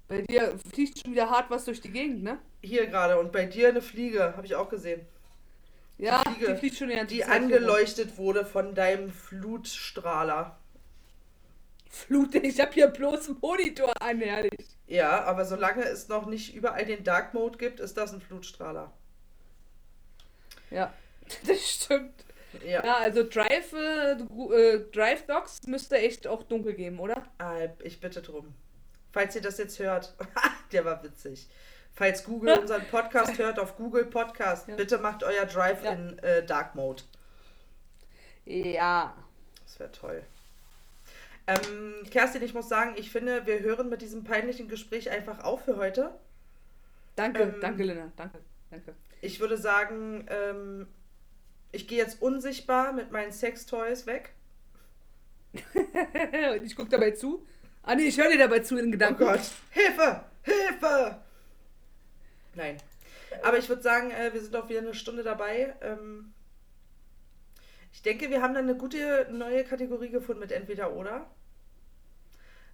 Bei dir fliegt schon wieder hart was durch die Gegend, ne? Hier gerade und bei dir eine Fliege, habe ich auch gesehen. Ja, Fliege, die fliegt schon die Die hier rum. angeleuchtet wurde von deinem Flutstrahler. Flut, ich hab hier bloß einen Monitor an, ehrlich. Ja, aber solange es noch nicht überall den Dark Mode gibt, ist das ein Flutstrahler. Ja, [laughs] das stimmt. Ja. Ja, also Drive, äh, äh, Drive Dogs müsste echt auch dunkel geben, oder? Ah, Ich bitte drum. Falls ihr das jetzt hört, [laughs] der war witzig. Falls Google unseren Podcast hört auf Google Podcast, Ja. bitte macht euer Drive Ja. in äh, Dark Mode. Ja. Das wäre toll. Ähm, Kerstin, ich muss sagen, ich finde, wir hören mit diesem peinlichen Gespräch einfach auf für heute. Danke, Ähm, danke, Lena. Danke, danke. Ich würde sagen, ähm, ich gehe jetzt unsichtbar mit meinen Sextoys weg. [laughs] Und ich gucke dabei zu. Ah, nee, ich höre dir dabei zu in Oh Gedanken. Gott, Hilfe, Hilfe! Nein. Aber ich würde sagen, äh, wir sind auch wieder eine Stunde dabei. Ähm, ich denke, wir haben dann eine gute neue Kategorie gefunden mit entweder oder.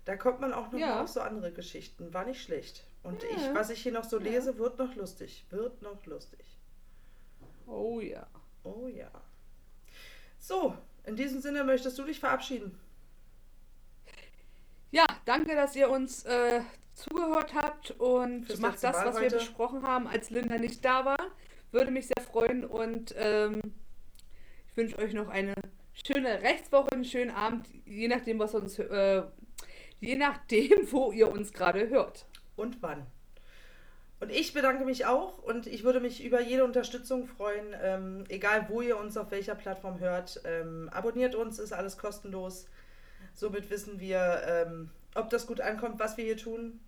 Da kommt man auch noch Ja. auf so andere Geschichten. War nicht schlecht. Und Ja. ich, was ich hier noch so Ja. lese, wird noch lustig. Wird noch lustig. Oh ja. Oh ja. So, in diesem Sinne möchtest du dich verabschieden. Ja, danke, dass ihr uns äh, zugehört habt und Fürs macht das, Mal was wir heute. besprochen haben, als Linda nicht da war. Würde mich sehr freuen und ähm, ich wünsche euch noch eine schöne Rechtswoche, einen schönen Abend, je nachdem, was uns, äh, je nachdem, wo ihr uns gerade hört. und wann. Und ich bedanke mich auch und ich würde mich über jede Unterstützung freuen, ähm, egal wo ihr uns auf welcher Plattform hört. Ähm, abonniert uns, ist alles kostenlos. Somit wissen wir, ähm, ob das gut ankommt, was wir hier tun.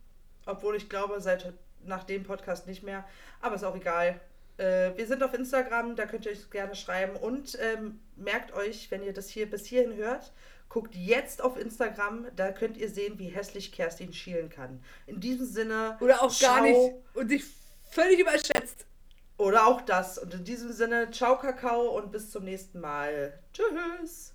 Obwohl ich glaube, seit nach dem Podcast nicht mehr. Aber ist auch egal. Äh, wir sind auf Instagram, da könnt ihr euch gerne schreiben. Und ähm, merkt euch, wenn ihr das hier bis hierhin hört, guckt jetzt auf Instagram, da könnt ihr sehen, wie hässlich Kerstin schielen kann. In diesem Sinne. Oder auch gar ciao. nicht und sich völlig überschätzt. Oder auch das. Und in diesem Sinne, ciao Kakao und bis zum nächsten Mal. Tschüss.